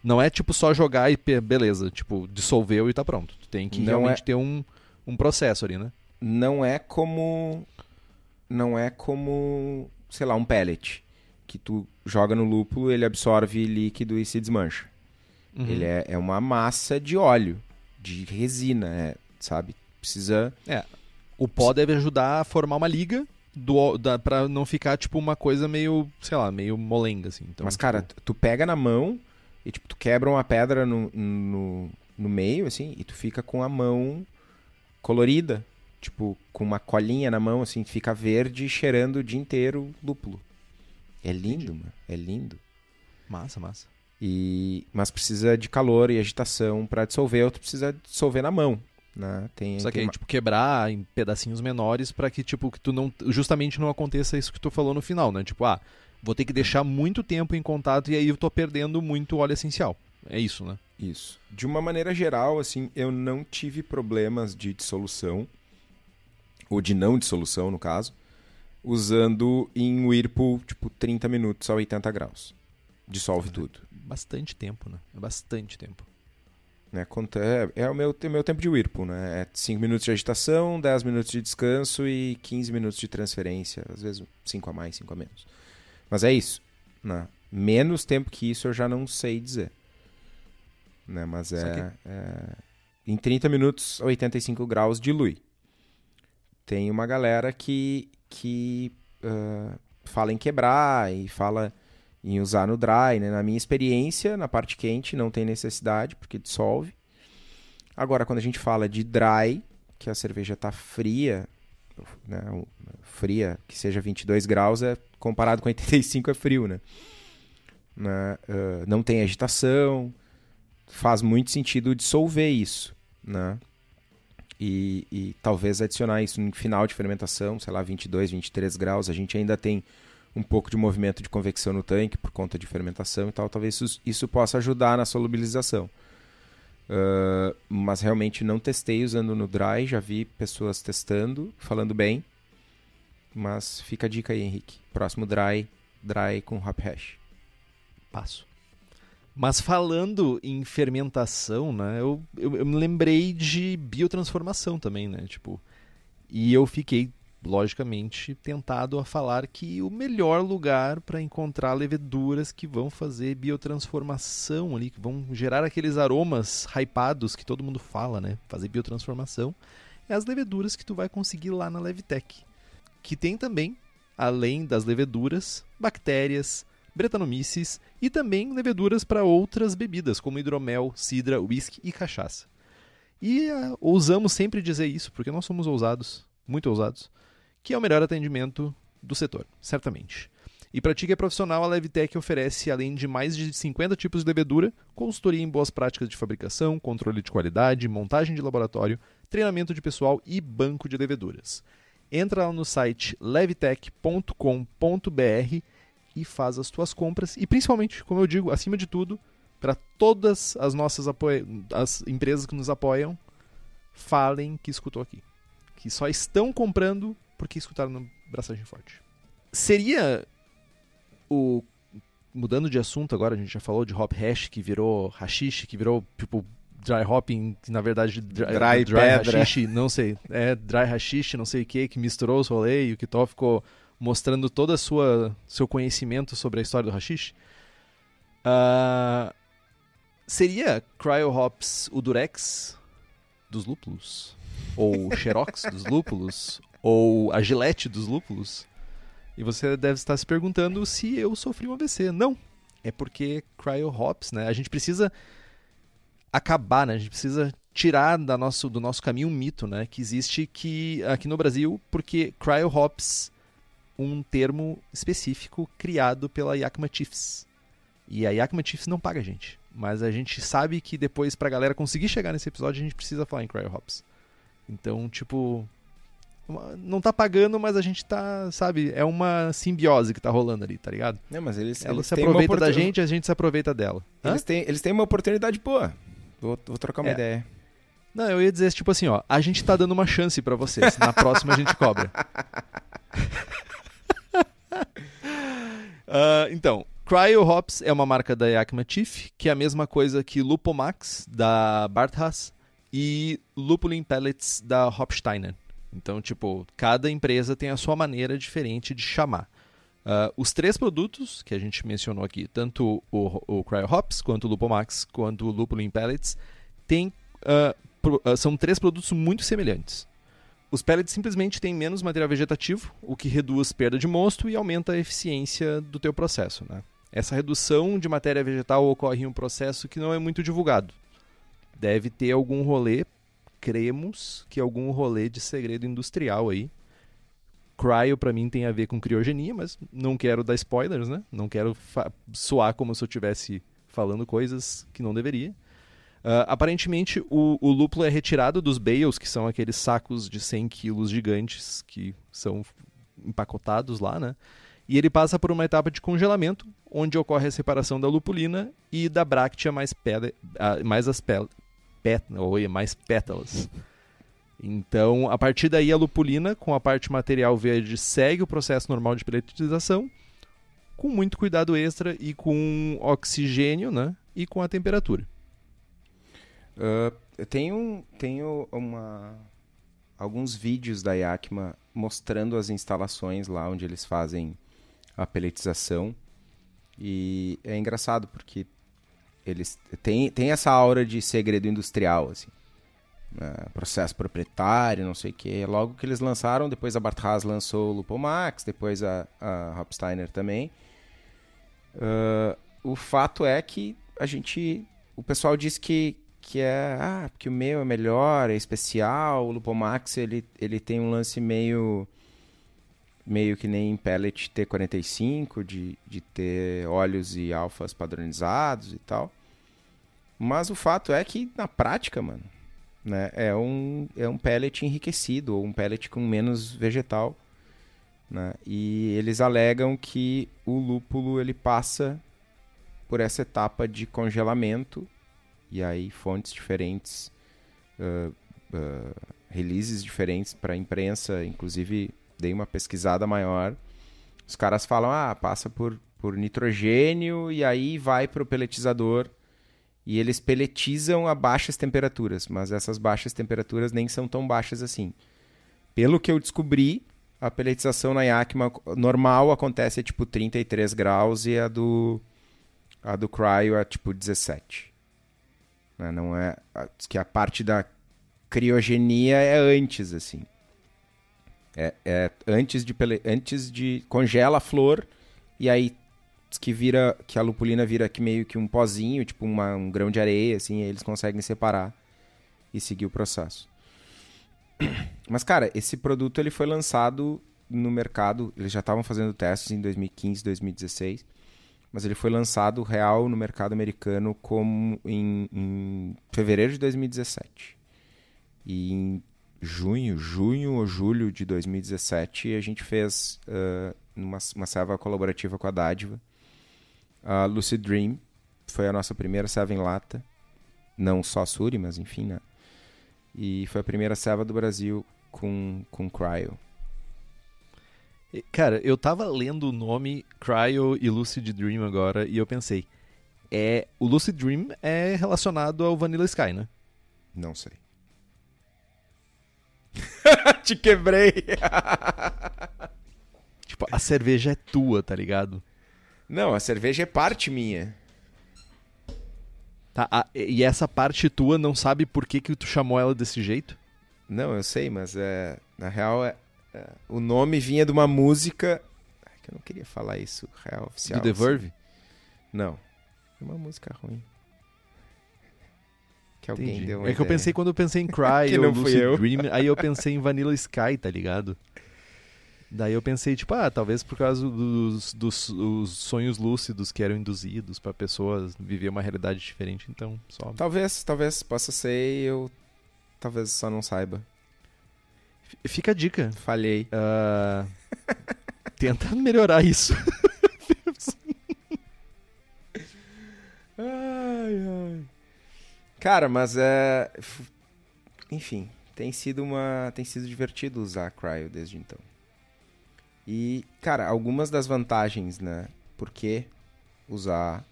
S2: não é tipo só jogar e beleza, tipo, dissolveu e tá pronto. Tu tem que não realmente é... ter um, um processo ali, né?
S1: Não é como. Não é como, sei lá, um pellet que tu joga no lúpulo, ele absorve líquido e se desmancha. Uhum. Ele é, é uma massa de óleo, de resina, é, sabe? Precisa.
S2: É. O pó deve ajudar a formar uma liga do, da, pra não ficar, tipo, uma coisa meio, sei lá, meio molenga, assim. Então,
S1: Mas,
S2: tipo...
S1: cara, tu pega na mão e, tipo, tu quebra uma pedra no, no, no meio, assim, e tu fica com a mão colorida. Tipo, com uma colinha na mão, assim, fica verde cheirando o dia inteiro lúpulo. É lindo, mano. É lindo.
S2: Massa, massa.
S1: E, mas precisa de calor e agitação para dissolver, outro precisa dissolver na mão. Né? Tem,
S2: Só que
S1: tem
S2: uma... tipo, quebrar em pedacinhos menores para que, tipo, que tu não. Justamente não aconteça isso que tu falou no final, né? Tipo, ah, vou ter que deixar muito tempo em contato e aí eu tô perdendo muito óleo essencial. É isso, né?
S1: Isso. De uma maneira geral, assim, eu não tive problemas de dissolução, ou de não dissolução, no caso usando em Whirlpool, tipo, 30 minutos a 80 graus. Dissolve é, tudo.
S2: Bastante tempo, né? É bastante tempo.
S1: Né, é, é o meu, meu tempo de Whirlpool, né? É 5 minutos de agitação, 10 minutos de descanso e 15 minutos de transferência. Às vezes 5 a mais, 5 a menos. Mas é isso. Né? Menos tempo que isso eu já não sei dizer. Né? Mas é, é... Em 30 minutos, 85 graus dilui. Tem uma galera que que uh, fala em quebrar e fala em usar no dry. Né? Na minha experiência, na parte quente, não tem necessidade, porque dissolve. Agora, quando a gente fala de dry, que a cerveja está fria, né? fria, que seja 22 graus, é, comparado com 85 é frio, né? né? Uh, não tem agitação, faz muito sentido dissolver isso, né? e, e, talvez adicionar isso no final de fermentação, sei lá, 22, 23 graus. A gente ainda tem um pouco de movimento de convecção no tanque por conta de fermentação e tal. Talvez isso, isso possa ajudar na solubilização. Uh, mas realmente não testei usando no dry, já vi pessoas testando, falando bem. Mas fica a dica aí, Henrique. Próximo dry, dry com hop hash.
S2: Passo. Mas falando em fermentação, né, eu, eu, eu, me lembrei de biotransformação também, né? Tipo, e eu fiquei, logicamente, tentado a falar que o melhor lugar para encontrar leveduras que vão fazer biotransformação ali, que vão gerar aqueles aromas hypados que todo mundo fala, né? Fazer biotransformação, é as leveduras que tu vai conseguir lá na Levitec. Que tem também, além das leveduras, bactérias, bretanomices e também leveduras para outras bebidas, como hidromel, cidra, whisky e cachaça. E uh, ousamos sempre dizer isso, porque nós somos ousados, muito ousados, que é o melhor atendimento do setor, certamente. E para ti que é profissional, a Levitec oferece, além de mais de 50 tipos de levedura, consultoria em boas práticas de fabricação, controle de qualidade, montagem de laboratório, treinamento de pessoal e banco de leveduras. Entra lá no site levitec.com.br e faz as tuas compras. E principalmente, como eu digo, acima de tudo, para todas as nossas as empresas que nos apoiam, falem que escutou aqui. Que só estão comprando porque escutaram no Braçagem Forte. Seria o. Mudando de assunto agora, a gente já falou de hop hash, que virou hashish, que virou tipo dry hopping, que na verdade dry,
S1: dry, dry
S2: hashish, não sei, é dry hashish, não sei o que, que misturou os rolês e o Kitó ficou mostrando todo o seu conhecimento sobre a história do hashish. Uh, seria Cryo Hops o Durex dos lúpulos? Ou o Xerox dos lúpulos? Ou a Gillette dos lúpulos? E você deve estar se perguntando se eu sofri um AVC. Não. É porque Cryo Hops, né? A gente precisa acabar, né? A gente precisa tirar da nosso, do nosso caminho um mito, né? Que existe que aqui no Brasil, porque Cryo Hops um termo específico criado pela Yakima Chiefs. E a Yakima Chiefs não paga a gente. Mas a gente sabe que depois, pra galera conseguir chegar nesse episódio, a gente precisa falar em Cryo Hops. Então, tipo. Não tá pagando, mas a gente tá, sabe, é uma simbiose que tá rolando ali, tá ligado?
S1: Não, mas eles,
S2: Ela
S1: eles
S2: se aproveita da gente, a gente se aproveita dela. Hã?
S1: Eles têm, eles têm uma oportunidade boa. Vou, vou trocar uma
S2: É.
S1: ideia.
S2: Não, eu ia dizer tipo assim, ó, a gente tá dando uma chance pra vocês. Na próxima a gente cobra. Ah, então, Cryo Hops é uma marca da Yakima Chief, que é a mesma coisa que Lupomax da Barthas e Lupulin Pellets da Hopsteiner. Então, tipo, cada empresa tem a sua maneira diferente de chamar. Ah, os três produtos que a gente mencionou aqui, tanto o, o Cryo Hops, quanto o Lupomax, quanto o Lupulin Pellets, têm ah, pro- ah, são três produtos muito semelhantes. Os pellets simplesmente têm menos material vegetativo, o que reduz perda de mosto e aumenta a eficiência do teu processo. Né? Essa redução de matéria vegetal ocorre em um processo que não é muito divulgado. Deve ter algum rolê, cremos que algum rolê de segredo industrial aí. Cryo pra mim tem a ver com criogenia, mas não quero dar spoilers, né? Não quero soar como se eu estivesse falando coisas que não deveria. Ah, aparentemente, o, o lúpulo é retirado dos bales, que são aqueles sacos de 100 quilos gigantes que são empacotados lá, né? E ele passa por uma etapa de congelamento, onde ocorre a separação da lupulina e da bráctea mais, pele, ah, mais as pel, pét, oi, mais pétalas. Então, a partir daí, a lupulina, com a parte material verde, segue o processo normal de pelletização, com muito cuidado extra e com oxigênio, né? E com a temperatura.
S1: Ah, eu tenho, tenho uma, alguns vídeos da Yakima mostrando as instalações lá onde eles fazem a pelletização. E é engraçado porque eles têm, têm essa aura de segredo industrial, assim. né? processo proprietário, não sei o que. Logo que eles lançaram, depois a Bartras lançou o Lupomax, depois a, a Hopsteiner também. Ah, o fato é que a gente. O pessoal diz que, que é. Ah, porque o meu é melhor, é especial. O Lupomax ele, ele tem um lance meio. Meio que nem pellet T45, de, de ter óleos e alfas padronizados e tal. Mas o fato é que, na prática, mano, né, é um, é um pellet enriquecido, ou um pellet com menos vegetal. Né? E eles alegam que o lúpulo ele passa por essa etapa de congelamento e aí fontes diferentes, ah, ah, releases diferentes para a imprensa, inclusive dei uma pesquisada maior. Os caras falam, ah, passa por, por nitrogênio e aí vai para o peletizador e eles peletizam a baixas temperaturas, mas essas baixas temperaturas nem são tão baixas assim. Pelo que eu descobri, a peletização na Yakima normal acontece a tipo 33 graus e a do a do cryo é tipo 17. Né, Não é que a parte da criogenia é antes assim. É, é antes de pele- antes de congela a flor e aí que vira que a lupulina vira que meio que um pozinho, tipo uma- um grão de areia assim, aí eles conseguem separar e seguir o processo. Mas, cara, esse produto ele foi lançado no mercado. Eles já estavam fazendo testes em 2015, 2016. Mas ele foi lançado real no mercado americano como em, em fevereiro de 2017. E em junho, junho ou julho de 2017, a gente fez ah, uma, uma serva colaborativa com a Dádiva. A Lucid Dream foi a nossa primeira serva em lata. Não só Suri, mas enfim, né? E foi a primeira serva do Brasil com, com Cryo.
S2: Cara, eu tava lendo o nome Cryo e Lucid Dream agora e eu pensei, é o Lucid Dream é relacionado ao Vanilla Sky, né?
S1: Não sei. Te quebrei!
S2: Tipo, a cerveja é tua, tá ligado?
S1: Não, a cerveja é parte minha.
S2: Tá, a- e essa parte tua não sabe por que, que tu chamou ela desse jeito?
S1: Não, eu sei, mas é, na real é, é, o nome vinha de uma música. Ai, que eu não queria falar isso, real oficial.
S2: Do The
S1: assim.
S2: Verve?
S1: Não. É uma música ruim. Que alguém
S2: Entendi.
S1: deu uma
S2: É que eu
S1: ideia.
S2: pensei quando eu pensei em Cry
S1: Que
S2: ou Lucid
S1: eu.
S2: Dream, aí eu pensei em Vanilla Sky, tá ligado? Daí eu pensei, tipo, ah, talvez por causa dos, dos os sonhos lúcidos que eram induzidos pra pessoas viver uma realidade diferente, então, só.
S1: Talvez, talvez possa ser e eu talvez só não saiba.
S2: Fica a dica.
S1: Falhei.
S2: Uh, tenta melhorar isso.
S1: ai, ai. Cara, mas é. Enfim, tem sido uma. Tem sido divertido usar Cryo desde então. E, cara, algumas das vantagens, né? Por que usar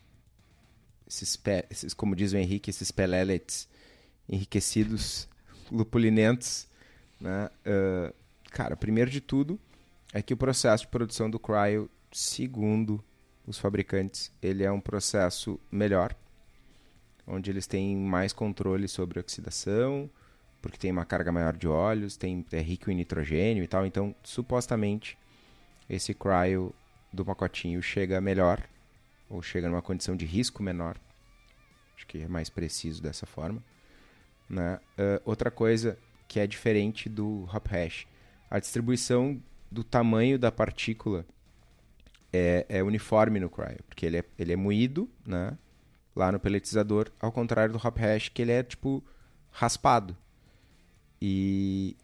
S1: esses, pe... esses como diz o Henrique, esses pelelets enriquecidos, lupulinentos, né? Uh, cara, primeiro de tudo é que o processo de produção do cryo, segundo os fabricantes, ele é um processo melhor, onde eles têm mais controle sobre oxidação, porque tem uma carga maior de óleos, tem, é rico em nitrogênio e tal. Então, supostamente, esse cryo do pacotinho chega melhor, ou chega numa condição de risco menor. Acho que é mais preciso dessa forma. Né? Uh, outra coisa que é diferente do hop hash, a distribuição do tamanho da partícula é, é uniforme no cryo, porque ele é, ele é moído, né? Lá no pelletizador, ao contrário do hop hash, que ele é tipo raspado. E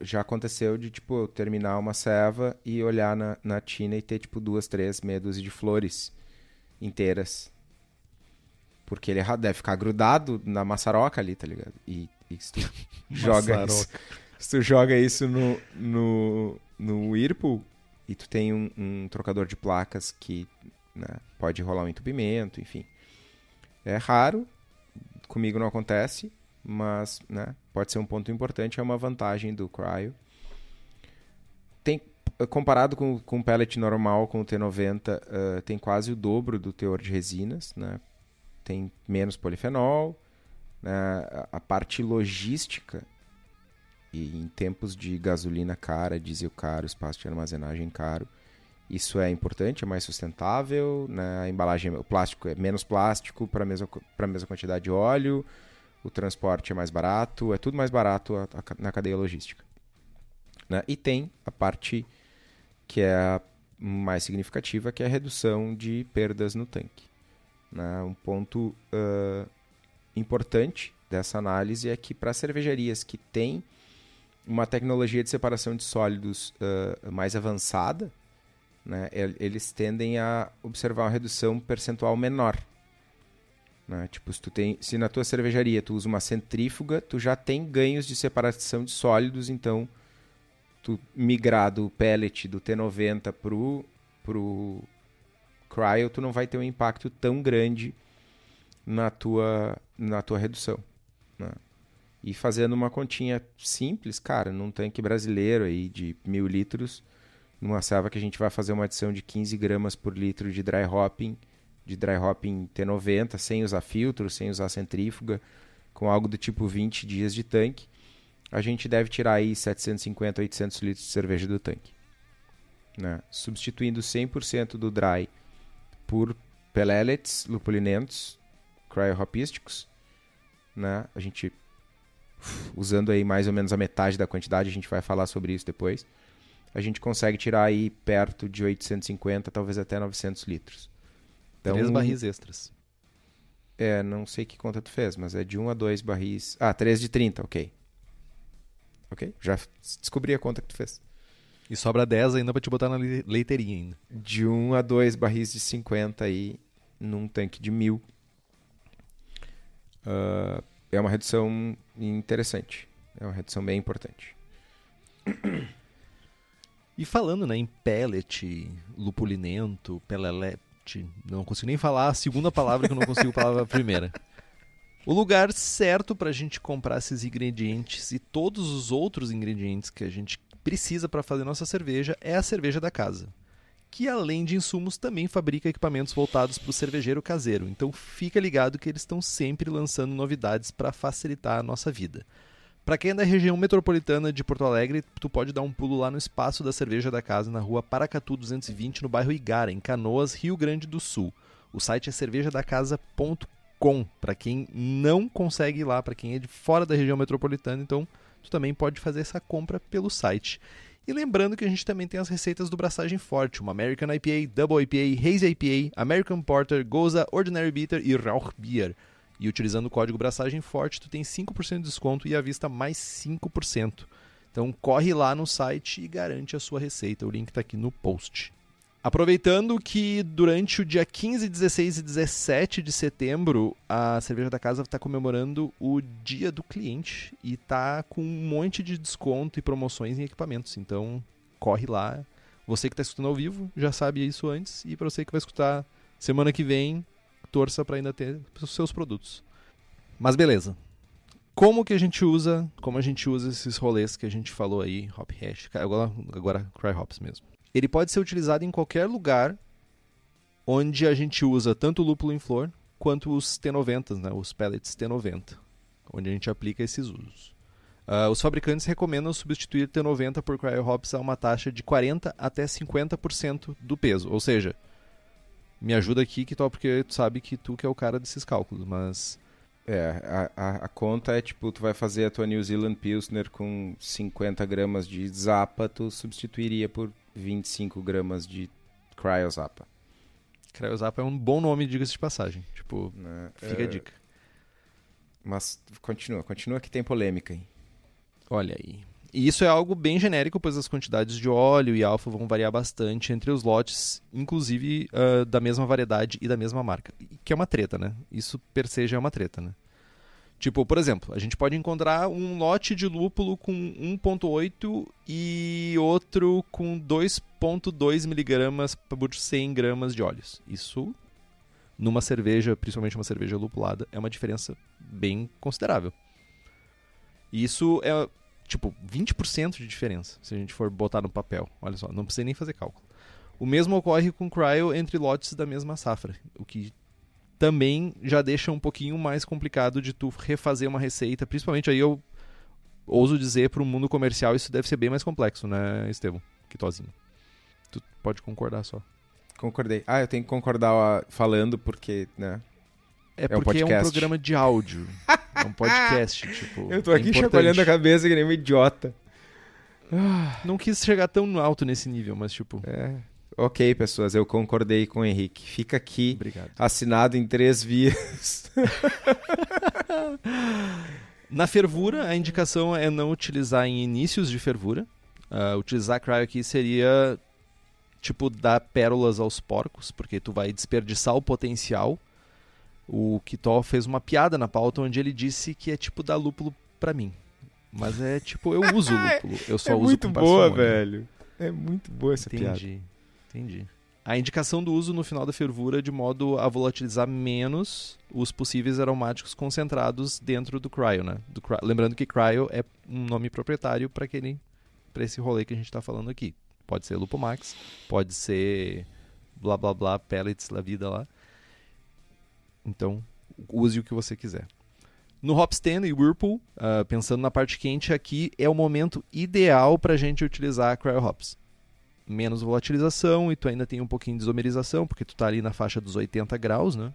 S1: já aconteceu de, tipo, eu terminar uma ceva e olhar na, na tina e ter, tipo, duas, três meia dúzia de flores inteiras. Porque ele é deve ficar grudado na maçaroca ali, tá ligado? E, e se tu joga isso, se tu joga isso no, no, no Whirlpool e tu tem um, um trocador de placas que né, pode rolar um entupimento, enfim. É raro, comigo não acontece, mas né, pode ser um ponto importante, é uma vantagem do Cryo. Tem, comparado com, com o pellet normal, com o T90, uh, tem quase o dobro do teor de resinas, né? tem menos polifenol, né? a parte logística e em tempos de gasolina cara, diesel caro, espaço de armazenagem caro, isso é importante, é mais sustentável, né? a embalagem, o plástico é menos plástico para a mesma, mesma quantidade de óleo, o transporte é mais barato, é tudo mais barato a, a, na cadeia logística. Né? E tem a parte que é a mais significativa, que é a redução de perdas no tanque. Né? Um ponto uh, importante dessa análise é que para cervejarias que têm uma tecnologia de separação de sólidos uh, mais avançada, né, eles tendem a observar uma redução percentual menor né? Tipo, se, tu tem, se na tua cervejaria tu usa uma centrífuga, tu já tem ganhos de separação de sólidos, então tu migrar do pellet do T90 pro, pro cryo, tu não vai ter um impacto tão grande na tua, na tua redução. Né? E fazendo uma continha simples, cara, num tanque brasileiro aí de mil litros, numa serva que a gente vai fazer uma adição de 15 gramas por litro de dry hopping, de dry hopping T90, sem usar filtro, sem usar centrífuga, com algo do tipo 20 dias de tanque, a gente deve tirar aí 750, 800 litros de cerveja do tanque. Né? Substituindo 100% do dry por pellets lupulinentos, cryohopísticos, né? A gente usando aí mais ou menos a metade da quantidade, a gente vai falar sobre isso depois. A gente consegue tirar aí perto de 850, talvez até 900 litros.
S2: Então, Três barris extras.
S1: É, não sei que conta tu fez, mas é de 1 a 2 barris. Ah, 3 de 30, ok. Ok? Já descobri a conta que tu fez.
S2: E sobra 10 ainda pra te botar na leiteirinha ainda.
S1: De 1 a 2 barris de 50 aí num tanque de 1000. Uh, é uma redução interessante. É uma redução bem importante.
S2: E falando né, em pellet, lupulinento, pelele, não consigo nem falar a segunda palavra que eu não consigo falar a primeira. O lugar certo para a gente comprar esses ingredientes e todos os outros ingredientes que a gente precisa para fazer nossa cerveja é a cerveja da casa, que além de insumos também fabrica equipamentos voltados para o cervejeiro caseiro. Então fica ligado que eles estão sempre lançando novidades para facilitar a nossa vida. Para quem é da região metropolitana de Porto Alegre, tu pode dar um pulo lá no espaço da cerveja da casa na rua Paracatu 220, no bairro Igara, em Canoas, Rio Grande do Sul. O site é cervejadacasa.com. Para quem não consegue ir lá, para quem é de fora da região metropolitana, então tu também pode fazer essa compra pelo site. E lembrando que a gente também tem as receitas do Braçagem Forte, uma American IPA, Double IPA, Hazy IPA, American Porter, Goza, Ordinary Bitter e Rauch Beer. E utilizando o código Braçagem Forte, tu tem 5% de desconto e à vista mais 5%. Então corre lá no site e garante a sua receita. O link está aqui no post. Aproveitando que durante o dia 15, 16 e 17 de setembro, a Cerveja da Casa está comemorando o Dia do Cliente e está com um monte de desconto e promoções em equipamentos. Então, corre lá. Você que está escutando ao vivo já sabe isso antes e para você que vai escutar semana que vem, torça para ainda ter os seus produtos. Mas beleza. Como que a gente usa, como a gente usa esses rolês que a gente falou aí, hop hash, agora, agora cry hops mesmo ele pode ser utilizado em qualquer lugar onde a gente usa tanto o lúpulo em flor quanto os T90, né, os pellets T90, onde a gente aplica esses usos. Uh, os fabricantes recomendam substituir T90 por cryo hops a uma taxa de 40 até 50% do peso, ou seja, me ajuda aqui que tal porque tu sabe que tu que é o cara desses cálculos, mas
S1: é, a, a, a, conta é tipo, tu vai fazer a tua New Zealand Pilsner com 50 gramas de Zappa, tu substituiria por 25 gramas de Cryozapa.
S2: Cryozapa é um bom nome, diga-se de passagem. Tipo, né? fica é... a dica.
S1: Mas continua, continua que tem polêmica aí.
S2: Olha aí. E isso é algo bem genérico, pois as quantidades de óleo e alfa vão variar bastante entre os lotes, inclusive uh, da mesma variedade e da mesma marca. Que é uma treta, né? Isso per se já é uma treta, né? Tipo, por exemplo, a gente pode encontrar um lote de lúpulo com 1.8 e outro com 2.2 miligramas por 100 gramas de óleos. Isso, numa cerveja, principalmente uma cerveja lupulada, é uma diferença bem considerável. Isso é, tipo, 20% de diferença, se a gente for botar no papel. Olha só, não precisa nem fazer cálculo. O mesmo ocorre com cryo entre lotes da mesma safra, o que também já deixa um pouquinho mais complicado de tu refazer uma receita, principalmente aí eu ouso dizer para o mundo comercial isso deve ser bem mais complexo, né, Estevão? Que tozinho. Tu pode concordar só.
S1: Concordei. Ah, eu tenho que concordar falando porque, né?
S2: É, é porque um é um programa de áudio. é um podcast, tipo.
S1: Eu tô aqui é chacoalhando a cabeça que nem um idiota.
S2: Não quis chegar tão alto nesse nível, mas tipo.
S1: É. Ok, pessoas, eu concordei com o Henrique. Fica aqui, Obrigado. assinado em três vias.
S2: Na fervura, a indicação é não utilizar em inícios de fervura. Uh, utilizar cryo aqui seria tipo dar pérolas aos porcos, porque tu vai desperdiçar o potencial. O Kitó fez uma piada na pauta onde ele disse que é tipo dar lúpulo para mim. Mas é tipo, eu uso lúpulo, eu só
S1: é
S2: uso
S1: muito boa, velho. É muito boa essa
S2: Entendi.
S1: piada.
S2: Entendi. A indicação do uso no final da fervura de modo a volatilizar menos os possíveis aromáticos concentrados dentro do cryo, né? Do cryo. Lembrando que cryo é um nome proprietário para aquele para esse rolê que a gente está falando aqui. Pode ser Lupomax, pode ser blá blá blá pellets da vida lá. Então, use o que você quiser. No Hopstand e Whirlpool, uh, pensando na parte quente aqui, é o momento ideal para a gente utilizar cryo hops menos volatilização e tu ainda tem um pouquinho de isomerização, porque tu está ali na faixa dos 80 graus, né?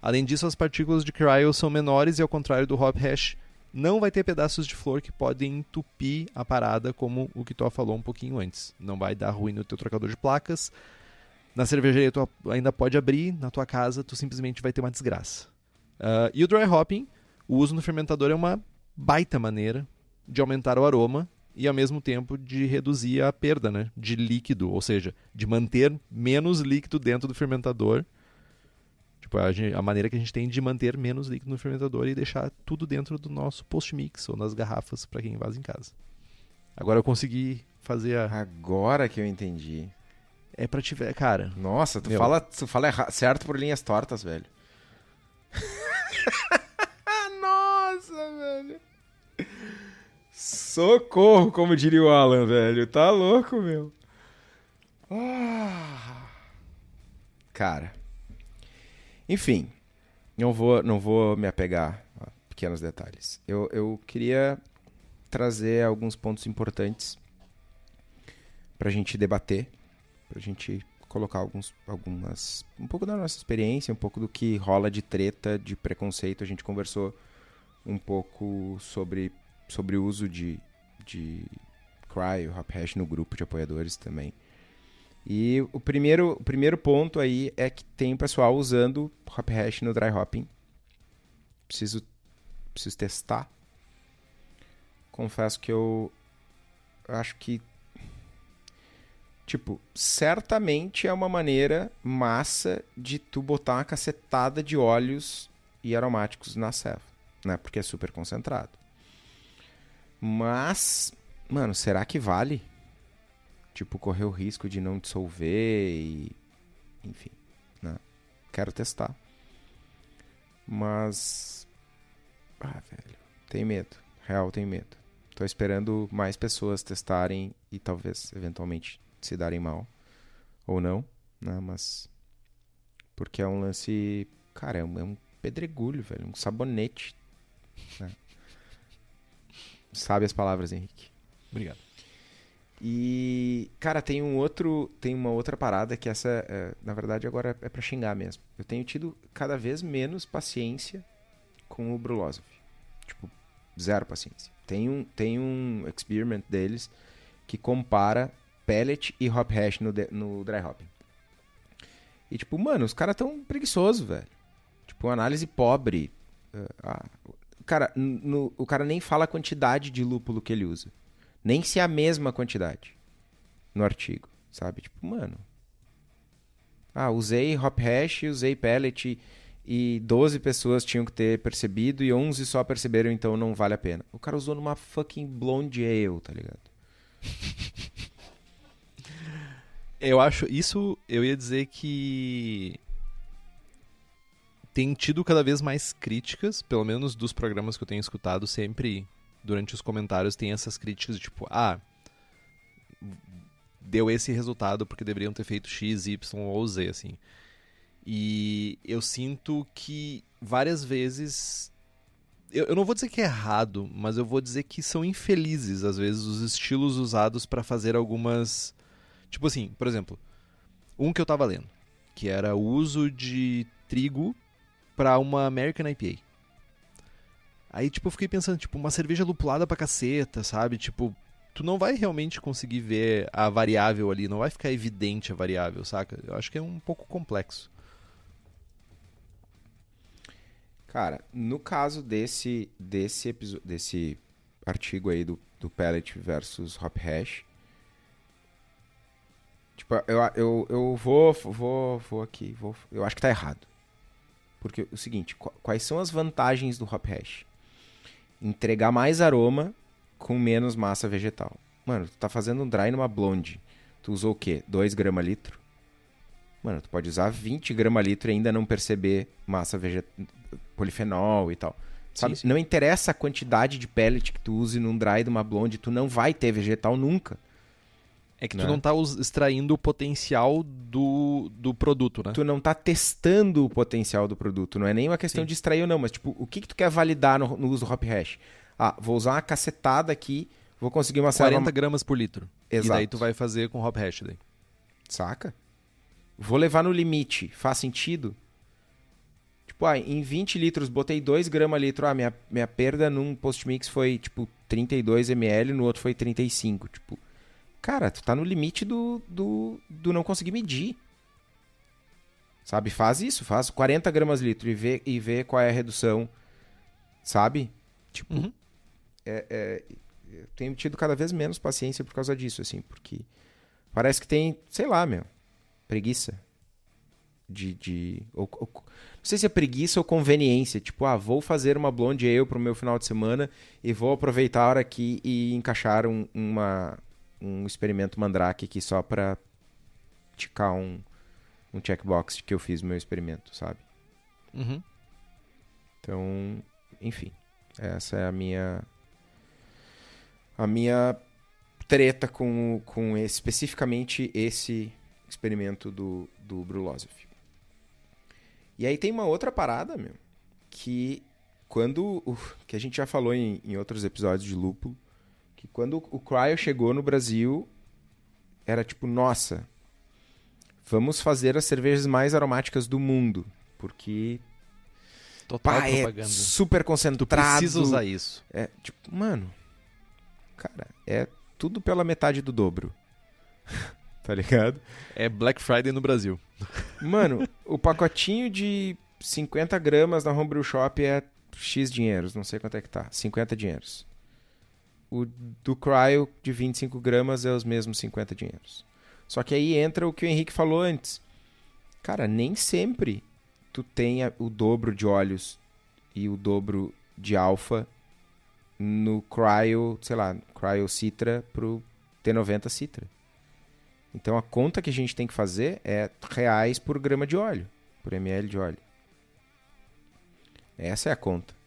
S2: Além disso, as partículas de cryo são menores e ao contrário do hop hash, não vai ter pedaços de flor que podem entupir a parada, como o que tu falou um pouquinho antes. Não vai dar ruim no teu trocador de placas. Na cervejaria tu ainda pode abrir, na tua casa tu simplesmente vai ter uma desgraça. Uh, e o dry hopping, o uso no fermentador é uma baita maneira de aumentar o aroma e ao mesmo tempo de reduzir a perda né, de líquido, ou seja, de manter menos líquido dentro do fermentador. Tipo, a, gente, a, maneira que a gente tem de manter menos líquido no fermentador e deixar tudo dentro do nosso post-mix ou nas garrafas para quem vaza em casa. Agora eu consegui fazer a.
S1: Agora que eu entendi.
S2: É pra tiver. Cara.
S1: Nossa, tu meu... fala, tu fala certo por linhas tortas, velho. Nossa, velho. Socorro, como diria o Alan, velho. Tá louco, meu. Ah. Cara. Enfim, não vou, não vou me apegar a pequenos detalhes. Eu, eu queria trazer alguns pontos importantes pra gente debater, pra gente colocar alguns, algumas, um pouco da nossa experiência, um pouco do que rola de treta, de preconceito. A gente conversou um pouco sobre sobre o uso de, de Cry, Hop Hash no grupo de apoiadores também. E o primeiro, o primeiro ponto aí é que tem o pessoal usando Hop Hash no Dry Hopping. Preciso, preciso testar. Confesso que eu acho que tipo, certamente é uma maneira massa de tu botar uma cacetada de óleos e aromáticos na ceva, né? Porque é super concentrado. Mas, mano, será que vale? Tipo, correr o risco de não dissolver e enfim, né? Quero testar. Mas ah, velho, tenho medo. Real, tenho medo. Tô esperando mais pessoas testarem e talvez eventualmente se darem mal ou não, né? Mas porque é um lance, cara, é um, é um pedregulho, velho, um sabonete. Né? Sabe as palavras, Henrique?
S2: Obrigado.
S1: E, cara, tem um outro, tem uma outra parada que essa, é, na verdade, agora é para xingar mesmo. Eu tenho tido cada vez menos paciência com o Brulosov. Tipo, zero paciência. Tem um, tem um experiment deles que compara pellet e hop hash no, no dry hopping. E tipo, mano, os caras tão preguiçosos, velho. Tipo, análise pobre. Uh, ah, cara, no, o cara nem fala a quantidade de lúpulo que ele usa. Nem se é a mesma quantidade no artigo, sabe? Tipo, mano. Ah, usei hop hash, usei pellet e 12 pessoas tinham que ter percebido e 11 só perceberam, então não vale a pena. O cara usou numa fucking blonde ale, tá ligado?
S2: Eu acho isso, eu ia dizer que tem tido cada vez mais críticas, pelo menos dos programas que eu tenho escutado sempre durante os comentários tem essas críticas de tipo, ah, deu esse resultado porque deveriam ter feito X, Y ou Z, assim. E eu sinto que várias vezes. Eu, eu não vou dizer que é errado, mas eu vou dizer que são infelizes, às vezes, os estilos usados para fazer algumas Tipo assim, por exemplo, um que eu tava lendo, que era o uso de trigo para uma American IPA. Aí, tipo, eu fiquei pensando, tipo, uma cerveja lupulada pra caceta, sabe? Tipo, tu não vai realmente conseguir ver a variável ali, não vai ficar evidente a variável, saca? Eu acho que é um pouco complexo.
S1: Cara, no caso desse desse episódio, desse artigo aí do, do pellet versus hop hash, Tipo, eu, eu, eu vou, vou, vou aqui, vou, eu acho que tá errado. Porque o seguinte, quais são as vantagens do hop hash? Entregar mais aroma com menos massa vegetal. Mano, tu tá fazendo um dry numa blonde. Tu usou o quê? 2 grama litro? Mano, tu pode usar 20 grama litro e ainda não perceber massa vegetal, polifenol e tal. Sabe? Sim, sim. Não interessa a quantidade de pellet que tu use num dry de uma blonde, tu não vai ter vegetal nunca.
S2: É que tu né? não tá extraindo o potencial do, do produto, né?
S1: Tu não tá testando o potencial do produto. Não é nem uma questão Sim. de extrair ou não, mas tipo, o que, que tu quer validar no, no uso do hop hash? Ah, vou usar uma cacetada aqui, vou conseguir uma
S2: 40 gramas por litro. Exato. E daí tu vai fazer com hop hash daí.
S1: Saca? Vou levar no limite. Faz sentido? Tipo, ah, em 20 litros botei 2 gramas litro. Ah, minha, minha perda num post-mix foi, tipo, 32 ml, no outro foi 35. Tipo, cara, tu tá no limite do, do, do não conseguir medir. Sabe? Faz isso, faz 40 gramas litro e vê, e vê qual é a redução. Sabe? Tipo, uhum. é, é, eu tenho tido cada vez menos paciência por causa disso, assim, porque parece que tem, sei lá, meu, preguiça. De. de ou, ou, não sei se é preguiça ou conveniência. Tipo, ah, vou fazer uma blonde ale pro meu final de semana e vou aproveitar a hora aqui e encaixar um, uma, um experimento Mandrake aqui só para ticar um, um checkbox que eu fiz meu experimento, sabe?
S2: Uhum.
S1: Então, enfim, essa é a minha a minha treta com, com esse, especificamente esse experimento do, do Brulosov. E aí tem uma outra parada, meu, que quando que a gente já falou em, em outros episódios de lúpulo, que quando o Cryo chegou no Brasil, era tipo, nossa, vamos fazer as cervejas mais aromáticas do mundo, porque
S2: Total
S1: pá, é super concentrado. Tu
S2: precisa usar isso.
S1: É, tipo, mano, cara, é tudo pela metade do dobro. tá ligado?
S2: É Black Friday no Brasil.
S1: Mano, o pacotinho de 50 gramas na Homebrew Shop é X dinheiros, não sei quanto é que tá. 50 dinheiros. O do cryo de 25 gramas é os mesmos 50 dinheiros. Só que aí entra o que o Henrique falou antes. Cara, nem sempre tu tenha o dobro de óleos e o dobro de alfa no cryo, sei lá, cryo citra pro T90 citra. Então a conta que a gente tem que fazer é reais por grama de óleo, por ml de óleo. Essa é a conta.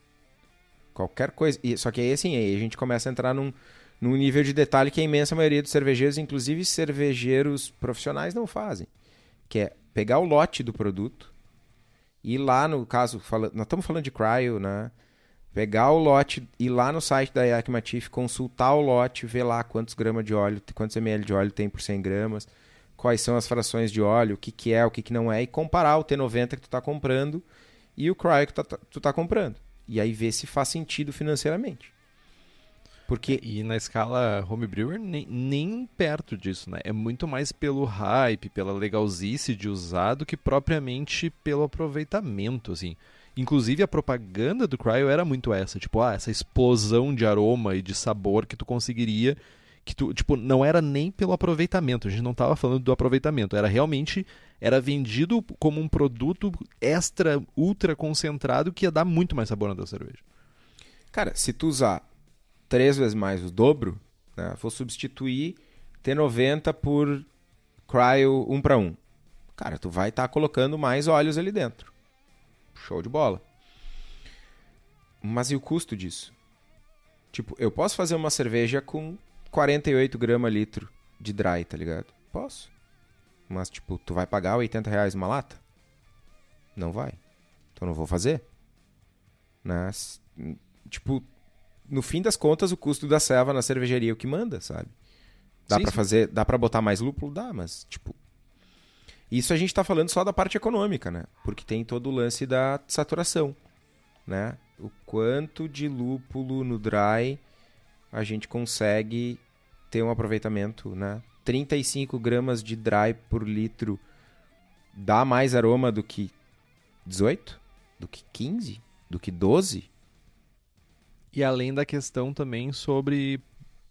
S1: Qualquer coisa. Só que aí assim, aí a gente começa a entrar num, num nível de detalhe que a imensa maioria dos cervejeiros, inclusive cervejeiros profissionais, não fazem. Que é pegar o lote do produto e lá no caso, fala, nós estamos falando de cryo, né? Pegar o lote, ir lá no site da Yakmatif, consultar o lote, ver lá quantos gramas de óleo, quantos ml de óleo tem por 100 gramas, quais são as frações de óleo, o que, que é, o que, que não é, e comparar o T90 que tu está comprando e o Cryo que tu está tá comprando. E aí ver se faz sentido financeiramente.
S2: Porque... E na escala homebrewer, nem, nem perto disso, né? É muito mais pelo hype, pela legalzice de usar do que propriamente pelo aproveitamento, assim. Inclusive a propaganda do Cryo era muito essa, tipo, ah, essa explosão de aroma e de sabor que tu conseguiria, que tu, tipo, não era nem pelo aproveitamento, a gente não estava falando do aproveitamento, era realmente era vendido como um produto extra ultra concentrado que ia dar muito mais sabor na tua cerveja.
S1: Cara, se tu usar três vezes mais o dobro, né, for substituir T90 por Cryo 1 para 1. Cara, tu vai estar tá colocando mais óleos ali dentro. Show de bola. Mas e o custo disso? Tipo, eu posso fazer uma cerveja com 48 gramas litro de dry, tá ligado? Posso. Mas, tipo, tu vai pagar 80 reais uma lata? Não vai. Então não vou fazer. Mas, tipo, no fim das contas, o custo da serva na cervejaria é o que manda, sabe? Dá para fazer, dá para botar mais lúpulo, dá, mas tipo, isso a gente está falando só da parte econômica, né? Porque tem todo o lance da saturação, né? O quanto de lúpulo no dry a gente consegue ter um aproveitamento, né? 35 gramas de dry por litro dá mais aroma do que 18? Do que 15? Do que 12?
S2: E além da questão também sobre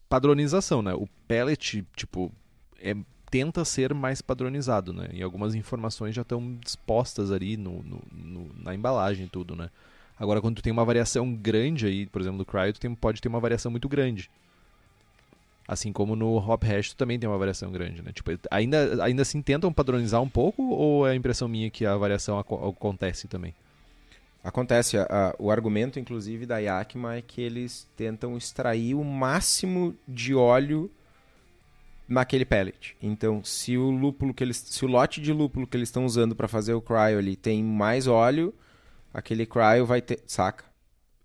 S2: padronização, né? O pellet, tipo, é tenta ser mais padronizado, né? E algumas informações já estão dispostas ali no, no, no, na embalagem e tudo, né? Agora, quando tu tem uma variação grande aí, por exemplo, do Cryo, tu tem, pode ter uma variação muito grande. Assim como no Hop Hash também tem uma variação grande, né? Tipo, ainda, ainda assim tentam padronizar um pouco ou é a impressão minha que a variação ac acontece também?
S1: Acontece. A, o argumento, inclusive, da Yakima é que eles tentam extrair o máximo de óleo naquele pellet. Então, se o lúpulo que eles, se o lote de lúpulo que eles estão usando para fazer o cryo ali tem mais óleo, aquele cryo vai ter, saca?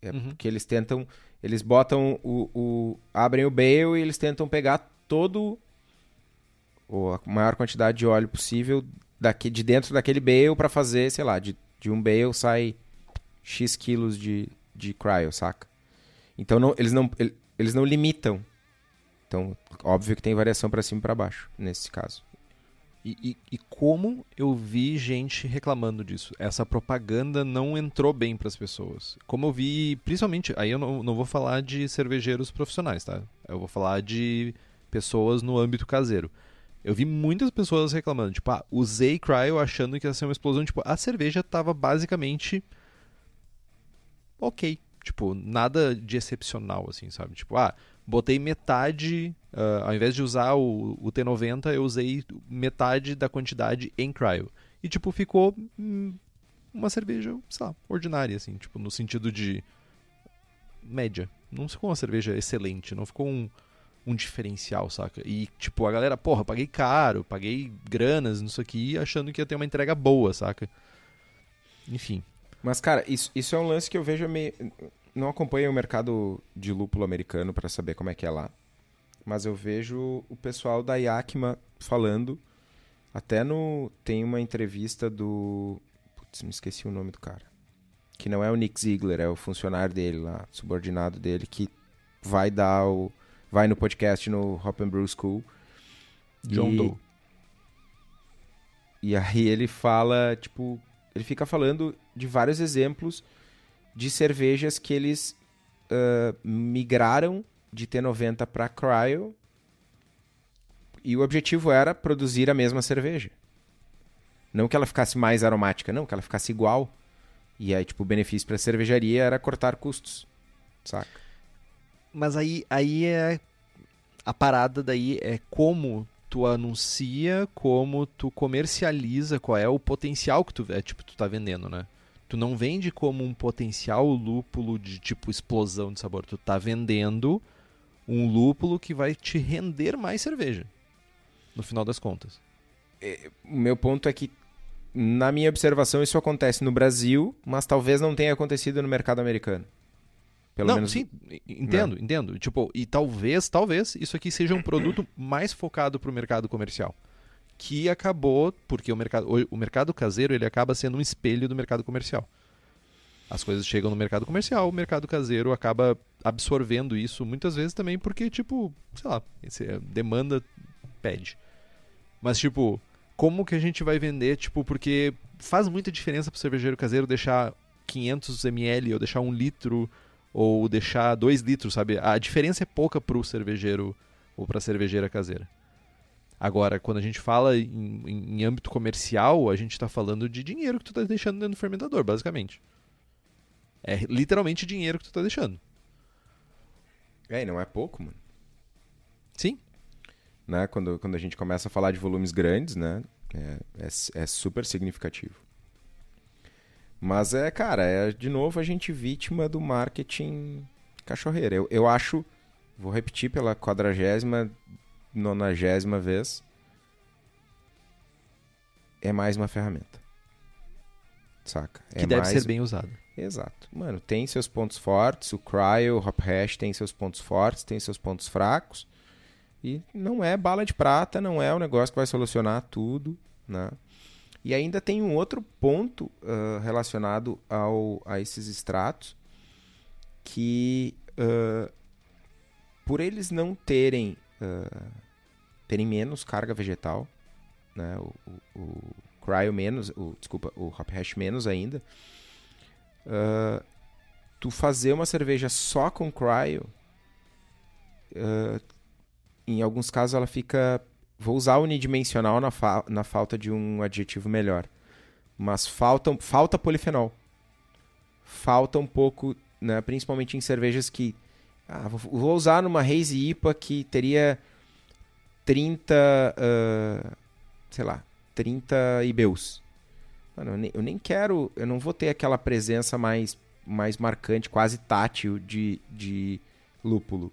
S1: É uhum. porque eles tentam, eles botam o, o abrem o bale e eles tentam pegar todo ou a maior quantidade de óleo possível daqui de dentro daquele bale para fazer, sei lá, de, de um bale sai x quilos de, de cryo, saca? Então não, eles não eles não limitam então, óbvio que tem variação para cima e para baixo, nesse caso.
S2: E, e, e, como eu vi gente reclamando disso. Essa propaganda não entrou bem para as pessoas. Como eu vi, principalmente, aí eu não, não vou falar de cervejeiros profissionais, tá? Eu vou falar de pessoas no âmbito caseiro. Eu vi muitas pessoas reclamando, tipo, ah, usei Cryo achando que ia ser uma explosão. Tipo, a cerveja tava basicamente ok. Tipo, nada de excepcional, assim, sabe? Tipo, ah, botei metade, uh, ao invés de usar o, o, T90, eu usei metade da quantidade em cryo. E, tipo, ficou hum, uma cerveja, sei lá, ordinária, assim, tipo, no sentido de média. Não ficou uma cerveja excelente, não ficou um, um diferencial, saca? E, tipo, a galera, porra, paguei caro, paguei granas nisso aqui, achando que ia ter uma entrega boa, saca? Enfim.
S1: Mas, cara, isso, isso é um lance que eu vejo meio não acompanho o mercado de lúpulo americano para saber como é que é lá. Mas eu vejo o pessoal da Yakima falando. Até no. Tem uma entrevista do. Putz, me esqueci o nome do cara. Que não é o Nick Ziegler, é o funcionário dele lá, subordinado dele, que vai dar o. Vai no podcast no Hop and Brew School.
S2: John e, Doe.
S1: E aí ele fala, tipo. Ele fica falando de vários exemplos de cervejas que eles uh, migraram de T90 para cryo e o objetivo era produzir a mesma cerveja. Não que ela ficasse mais aromática, não, que ela ficasse igual. E aí, tipo, o benefício para a cervejaria era cortar custos. Saca?
S2: Mas aí, aí é. A parada daí é como tu anuncia, como tu comercializa, qual é o potencial que tu, é, tipo, tu tá vendendo, né? Tu não vende como um potencial lúpulo de tipo explosão de sabor. Tu tá vendendo um lúpulo que vai te render mais cerveja. No final das contas.
S1: É, o meu ponto é que, na minha observação, isso acontece no Brasil, mas talvez não tenha acontecido no mercado americano.
S2: Pelo não, menos... sim, entendo, não. entendo. Tipo, e talvez, talvez, isso aqui seja um produto mais focado para o mercado comercial. Que acabou, porque o mercado, o mercado caseiro ele acaba sendo um espelho do mercado comercial. As coisas chegam no mercado comercial, o mercado caseiro acaba absorvendo isso muitas vezes também porque, tipo, sei lá, demanda pede. Mas, tipo, como que a gente vai vender, tipo, porque faz muita diferença para o cervejeiro caseiro deixar 500 ml ou deixar um litro ou deixar 2 litros, sabe? A diferença é pouca para o cervejeiro ou para a cervejeira caseira. Agora, quando a gente fala em, em, âmbito comercial, a gente está falando de dinheiro que tu está deixando dentro do fermentador, basicamente. É literalmente dinheiro que tu está deixando.
S1: É, e não é pouco, mano.
S2: Sim.
S1: Né? Quando, quando a gente começa a falar de volumes grandes, né? É, é, é super significativo. Mas é, cara, é de novo a gente vítima do marketing cachorreiro. Eu, eu acho, vou repetir pela quadragésima, nonagésima vez, é mais uma ferramenta. Saca?
S2: Que
S1: é
S2: deve ser bem usada.
S1: Exato. Mano, tem seus pontos fortes, o Cryo, o Hop Hash tem seus pontos fortes, tem seus pontos fracos. E não é bala de prata, não é o negócio que vai solucionar tudo, né? E ainda tem um outro ponto uh, relacionado ao, a esses extratos que uh, por eles não terem uh, terem menos carga vegetal, né? o, o, o cryo menos, o, desculpa, o hop hash menos ainda, tu fazer uma cerveja só com cryo, em alguns casos ela fica Vou usar unidimensional na, fa na falta de um adjetivo melhor. Mas falta, falta polifenol. Falta um pouco, né, principalmente em cervejas que. Ah, vou usar numa Haze IPA que teria 30. Uh, sei lá, 30 IBUs. Mano, eu nem, eu nem quero. Eu não vou ter aquela presença mais, mais marcante, quase tátil de, de lúpulo.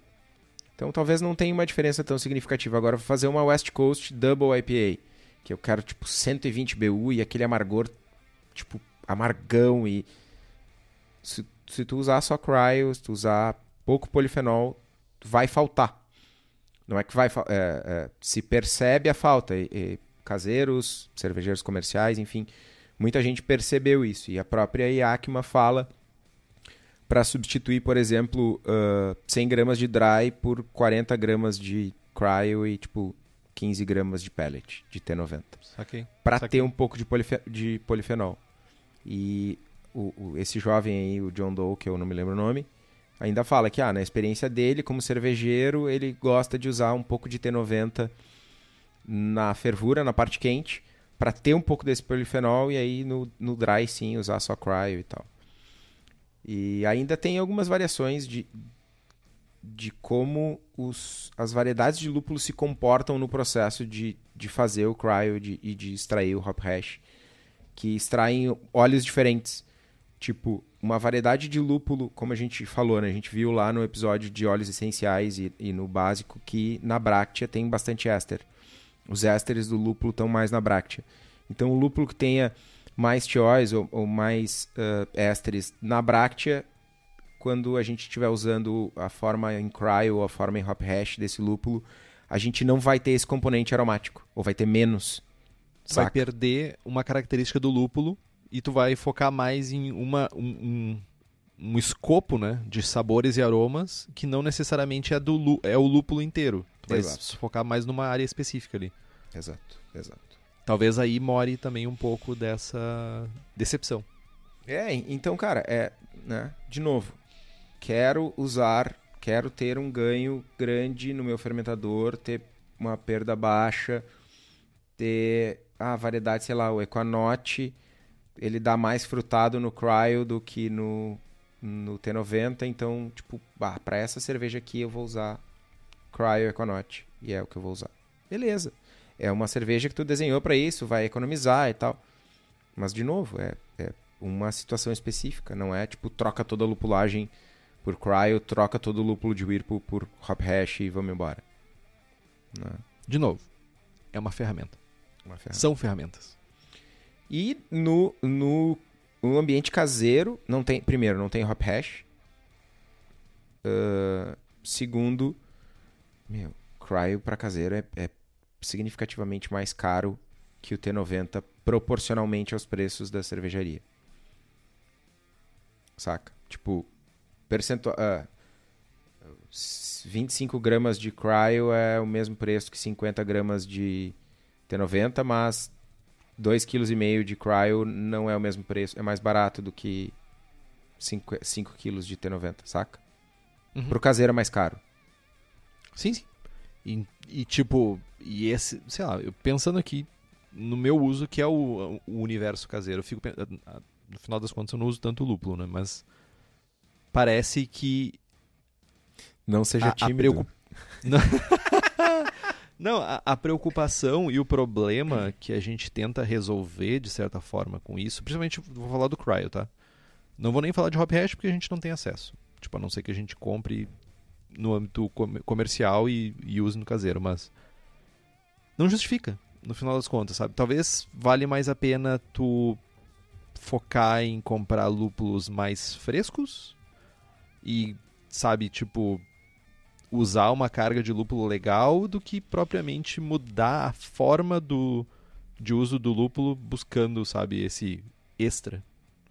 S1: Então talvez não tenha uma diferença tão significativa. Agora vou fazer uma West Coast Double IPA, que eu quero tipo 120 BU e aquele amargor tipo amargão e se, se tu usar só cryo, se tu usar pouco polifenol, vai faltar. Não é que vai é, é, se percebe a falta. E, e caseiros, cervejeiros comerciais, enfim, muita gente percebeu isso. E a própria Iacma fala para substituir, por exemplo, uh, 100 gramas de dry por 40 gramas de cryo e tipo 15 gramas de pellet de T90. Para ter um pouco de, polife de polifenol. E o, o, esse jovem aí, o John Doe, que eu não me lembro o nome, ainda fala que ah, na experiência dele como cervejeiro, ele gosta de usar um pouco de T90 na fervura, na parte quente, para ter um pouco desse polifenol e aí no, no dry sim usar só cryo e tal. E ainda tem algumas variações de, de como os, as variedades de lúpulo se comportam no processo de, de fazer o cryo de, e de extrair o hop hash, que extraem óleos diferentes. Tipo, uma variedade de lúpulo, como a gente falou, né? a gente viu lá no episódio de óleos essenciais e, e no básico que na bráctea tem bastante éster. Os ésteres do lúpulo estão mais na bráctea. Então, o lúpulo que tenha mais tióis ou, ou mais uh, ésteres na bráctea quando a gente estiver usando a forma em cryo ou a forma em hop hash desse lúpulo, a gente não vai ter esse componente aromático, ou vai ter menos.
S2: Saca? Vai perder uma característica do lúpulo e tu vai focar mais em uma, um, um, um escopo né, de sabores e aromas que não necessariamente é, do, é o lúpulo inteiro. Tu vai exato. focar mais numa área específica ali.
S1: Exato, exato.
S2: Talvez aí more também um pouco dessa decepção.
S1: É, então, cara, é, né, de novo, quero usar, quero ter um ganho grande no meu fermentador, ter uma perda baixa, ter a variedade, sei lá, o Equanote, ele dá mais frutado no Cryo do que no, no T90, então, tipo, para essa cerveja aqui eu vou usar Cryo Equanote, e é o que eu vou usar. Beleza. É uma cerveja que tu desenhou para isso, vai economizar e tal. Mas, de novo, é, é uma situação específica, não é tipo troca toda a lupulagem por cryo, troca todo o lúpulo de Whirlpool por hop hash e vamos embora. Não.
S2: De novo, é uma ferramenta.
S1: Uma ferramenta.
S2: São ferramentas.
S1: E no, no, no ambiente caseiro, não tem, primeiro, não tem hop hash. Uh, segundo, meu, cryo para caseiro é, é significativamente mais caro que o T90 proporcionalmente aos preços da cervejaria. Saca? Tipo, percentual. Uh, 25 gramas de cryo é o mesmo preço que 50 gramas de T90, mas 2,5 kg de cryo não é o mesmo preço, é mais barato do que 5, 5 kg de T90, saca?
S2: Uhum.
S1: Pro caseiro é mais caro.
S2: Sim, sim. E, e, tipo, e esse, sei lá, eu pensando aqui no meu uso, que é o, o universo caseiro, eu fico no final das contas eu não uso tanto lúpulo, né? Mas parece que
S1: não seja
S2: a,
S1: tímido.
S2: A preocup... não, não a, a, preocupação e o problema que a gente tenta resolver de certa forma com isso, principalmente vou falar do cryo, tá? Não vou nem falar de hop hash porque a gente não tem acesso. Tipo, a não ser que a gente compre no âmbito comercial e, e use no caseiro, mas não justifica no final das contas, sabe? Talvez vale mais a pena tu focar em comprar lúpulos mais frescos e, sabe, tipo, usar uma carga de lúpulo legal do que propriamente mudar a forma do, de uso do lúpulo buscando, sabe, esse extra,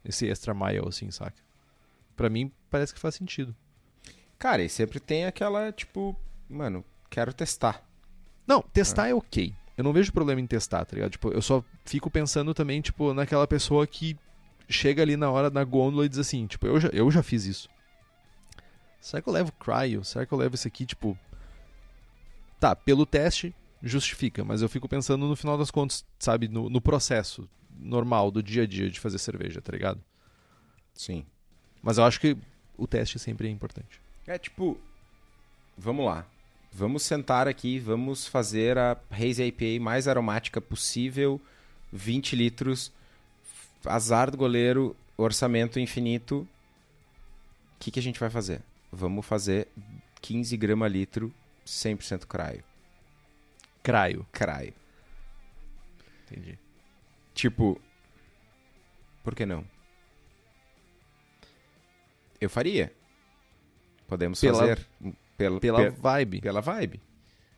S2: esse extra mile, assim, saca? Pra mim, parece que faz sentido.
S1: Cara, e sempre tem aquela, tipo, mano, quero testar.
S2: Não, testar ah. é ok. Eu não vejo problema em testar, tá ligado? Tipo, eu só fico pensando também, tipo, naquela pessoa que chega ali na hora na gôndola e diz assim, tipo, eu já, eu já fiz isso. Será que eu levo cryo? Será que eu levo esse aqui, tipo... Tá, pelo teste, justifica, mas eu fico pensando no final das contas, sabe, no, no processo normal do dia a dia de fazer cerveja, tá ligado?
S1: Sim.
S2: Mas eu acho que o teste sempre é importante.
S1: É tipo, vamos lá. Vamos sentar aqui, vamos fazer a Haze IPA mais aromática possível, 20 litros, azar do goleiro, orçamento infinito. O que, que a gente vai fazer? Vamos fazer 15 grama litro, 100% craio.
S2: Craio.
S1: Craio.
S2: Entendi.
S1: Tipo, por que não? Eu faria. Podemos
S2: pela,
S1: fazer
S2: pela, pela vibe.
S1: Pela vibe.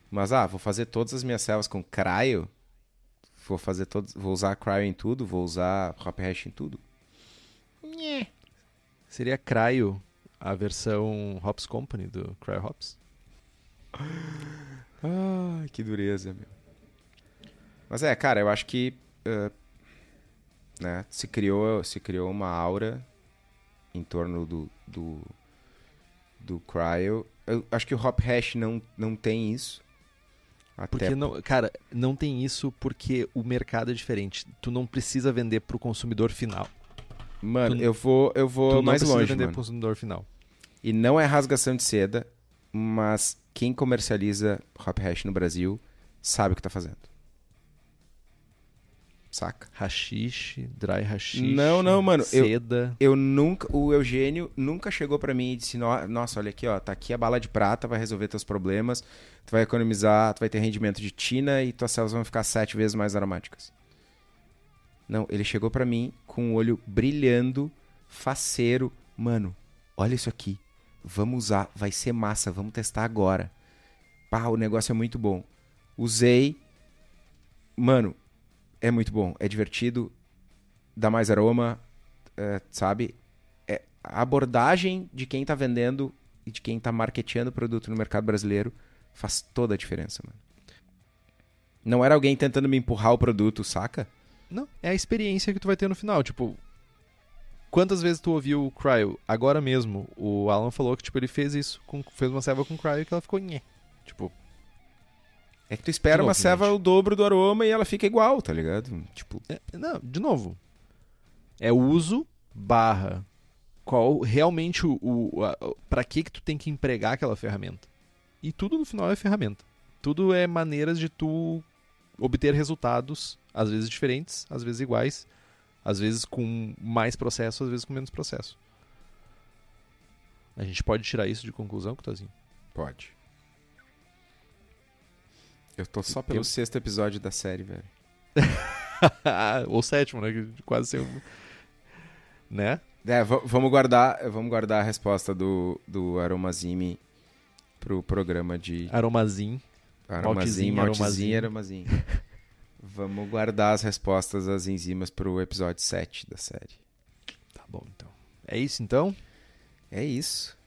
S1: Mas ah, vou fazer todas as minhas selvas com cryo. Vou fazer todos, vou usar cryo em tudo, vou usar hop hash em tudo.
S2: Nhê. Seria cryo a versão Hops Company do Cryo Hops?
S1: Ah, que dureza, meu. Mas é, cara, eu acho que uh, né, se criou se criou uma aura em torno do, do do Cryo. Eu acho que o Hop Hash não, não tem isso.
S2: Até porque não, cara, não tem isso porque o mercado é diferente. Tu não precisa vender pro consumidor final.
S1: Mano, tu, eu vou eu vou mais longe,
S2: vender
S1: mano.
S2: consumidor final.
S1: E não é rasgação de seda, mas quem comercializa Hop Hash no Brasil sabe o que tá fazendo saca?
S2: Rachixe, dry rachixe.
S1: Não, não, mano.
S2: Seda.
S1: Eu, eu nunca. O Eugênio nunca chegou para mim e disse: Nossa, olha aqui, ó, tá aqui a bala de prata, vai resolver teus problemas, tu vai economizar, tu vai ter rendimento de tina e tuas células vão ficar sete vezes mais aromáticas. Não, ele chegou para mim com o olho brilhando, faceiro. Mano, olha isso aqui. Vamos usar, vai ser massa, vamos testar agora. Pá, o negócio é muito bom. Usei. Mano, é muito bom, é divertido, dá mais aroma, é, sabe? É, a abordagem de quem está vendendo e de quem está marketeando o produto no mercado brasileiro faz toda a diferença, mano. Não era alguém tentando me empurrar o produto, saca?
S2: Não, é a experiência que tu vai ter no final. Tipo, Quantas vezes tu ouviu o Cryo? Agora mesmo, o Alan falou que tipo, ele fez isso, com, fez uma ceva com Cryo que ela ficou nhé. Tipo,
S1: É que tu espera uma
S2: novo,
S1: ceva
S2: gente.
S1: o dobro do aroma e ela fica igual, tá ligado? Tipo,
S2: é- não, de novo. É uso barra qual realmente o, o a- o- pra que que tu tem que empregar aquela ferramenta. E tudo no final é ferramenta. Tudo é maneiras de tu obter resultados, às vezes diferentes, às vezes iguais, às vezes com mais processo, às vezes com menos processo. A gente pode tirar isso de conclusão, Cutazinho?
S1: pode. Eu tô só pelo
S2: Eu-
S1: sexto episódio da série, velho.
S2: Ou sétimo, né? Quase sempre. Né?
S1: É, va- vamos guardar, vamos guardar a resposta do, do Aromazine pro programa de
S2: Aromazin.
S1: Aromazine,
S2: maltezinho,
S1: maltezinho e Aromazine. vamos guardar as respostas das enzimas pro episódio 7 da série.
S2: Tá bom, então. É isso, então?
S1: É isso.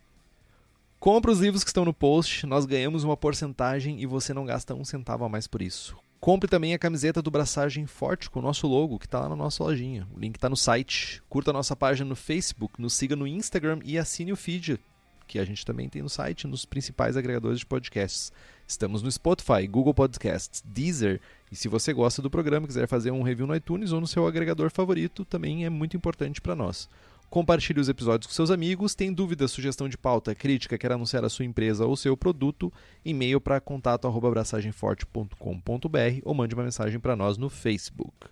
S2: Compre os livros que estão no post, nós ganhamos uma porcentagem e você não gasta um centavo a mais por isso. Compre também a camiseta do Braçagem Forte com o nosso logo, que está lá na nossa lojinha. O link está no site. Curta a nossa página no Facebook, nos siga no Instagram e assine o feed, que a gente também tem no site, nos principais agregadores de podcasts. Estamos no Spotify, Google Podcasts, Deezer, e se você gosta do programa e quiser fazer um review no iTunes ou no seu agregador favorito, também é muito importante para nós. Compartilhe os episódios com seus amigos. Tem dúvida, sugestão de pauta, crítica, quer anunciar a sua empresa ou seu produto? E-mail para contato@abraçagemforte.com.br ou mande uma mensagem para nós no Facebook.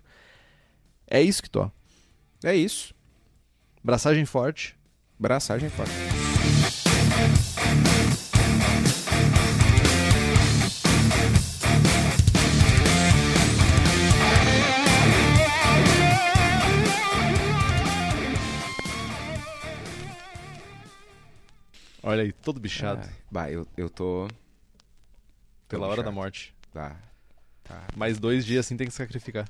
S2: É isso que tô.
S1: É isso.
S2: Braçagem forte.
S1: Braçagem forte.
S2: Olha aí, todo bichado.
S1: Ah, bah, eu, eu tô. tô
S2: pela hora da
S1: bichado.
S2: morte.
S1: Tá. Tá.
S2: Mais dois dias assim tem que sacrificar.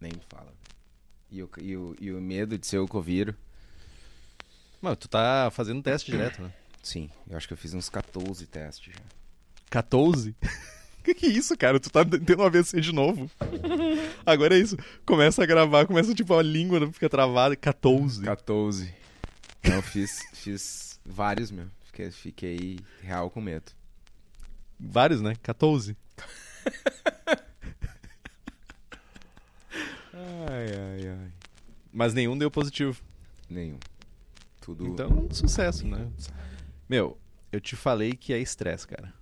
S1: Nem me fala. E o, e, o, e o medo de ser o Coviro.
S2: Mano, tu tá fazendo teste direto, né?
S1: Sim, eu acho que eu fiz uns 14 testes já.
S2: 14? que que é isso, cara? Tu tá tendo um AVC de novo. Agora é isso. Começa a gravar, começa tipo a língua não fica travada. 14.
S1: 14. Não, fiz, fiz vários mesmo. Fiquei, fiquei real com medo.
S2: Vários, né? 14.
S1: Ai, ai, ai.
S2: Mas nenhum deu positivo.
S1: Nenhum. Tudo.
S2: Então, sucesso, né? Meu, eu te falei que é estresse, cara.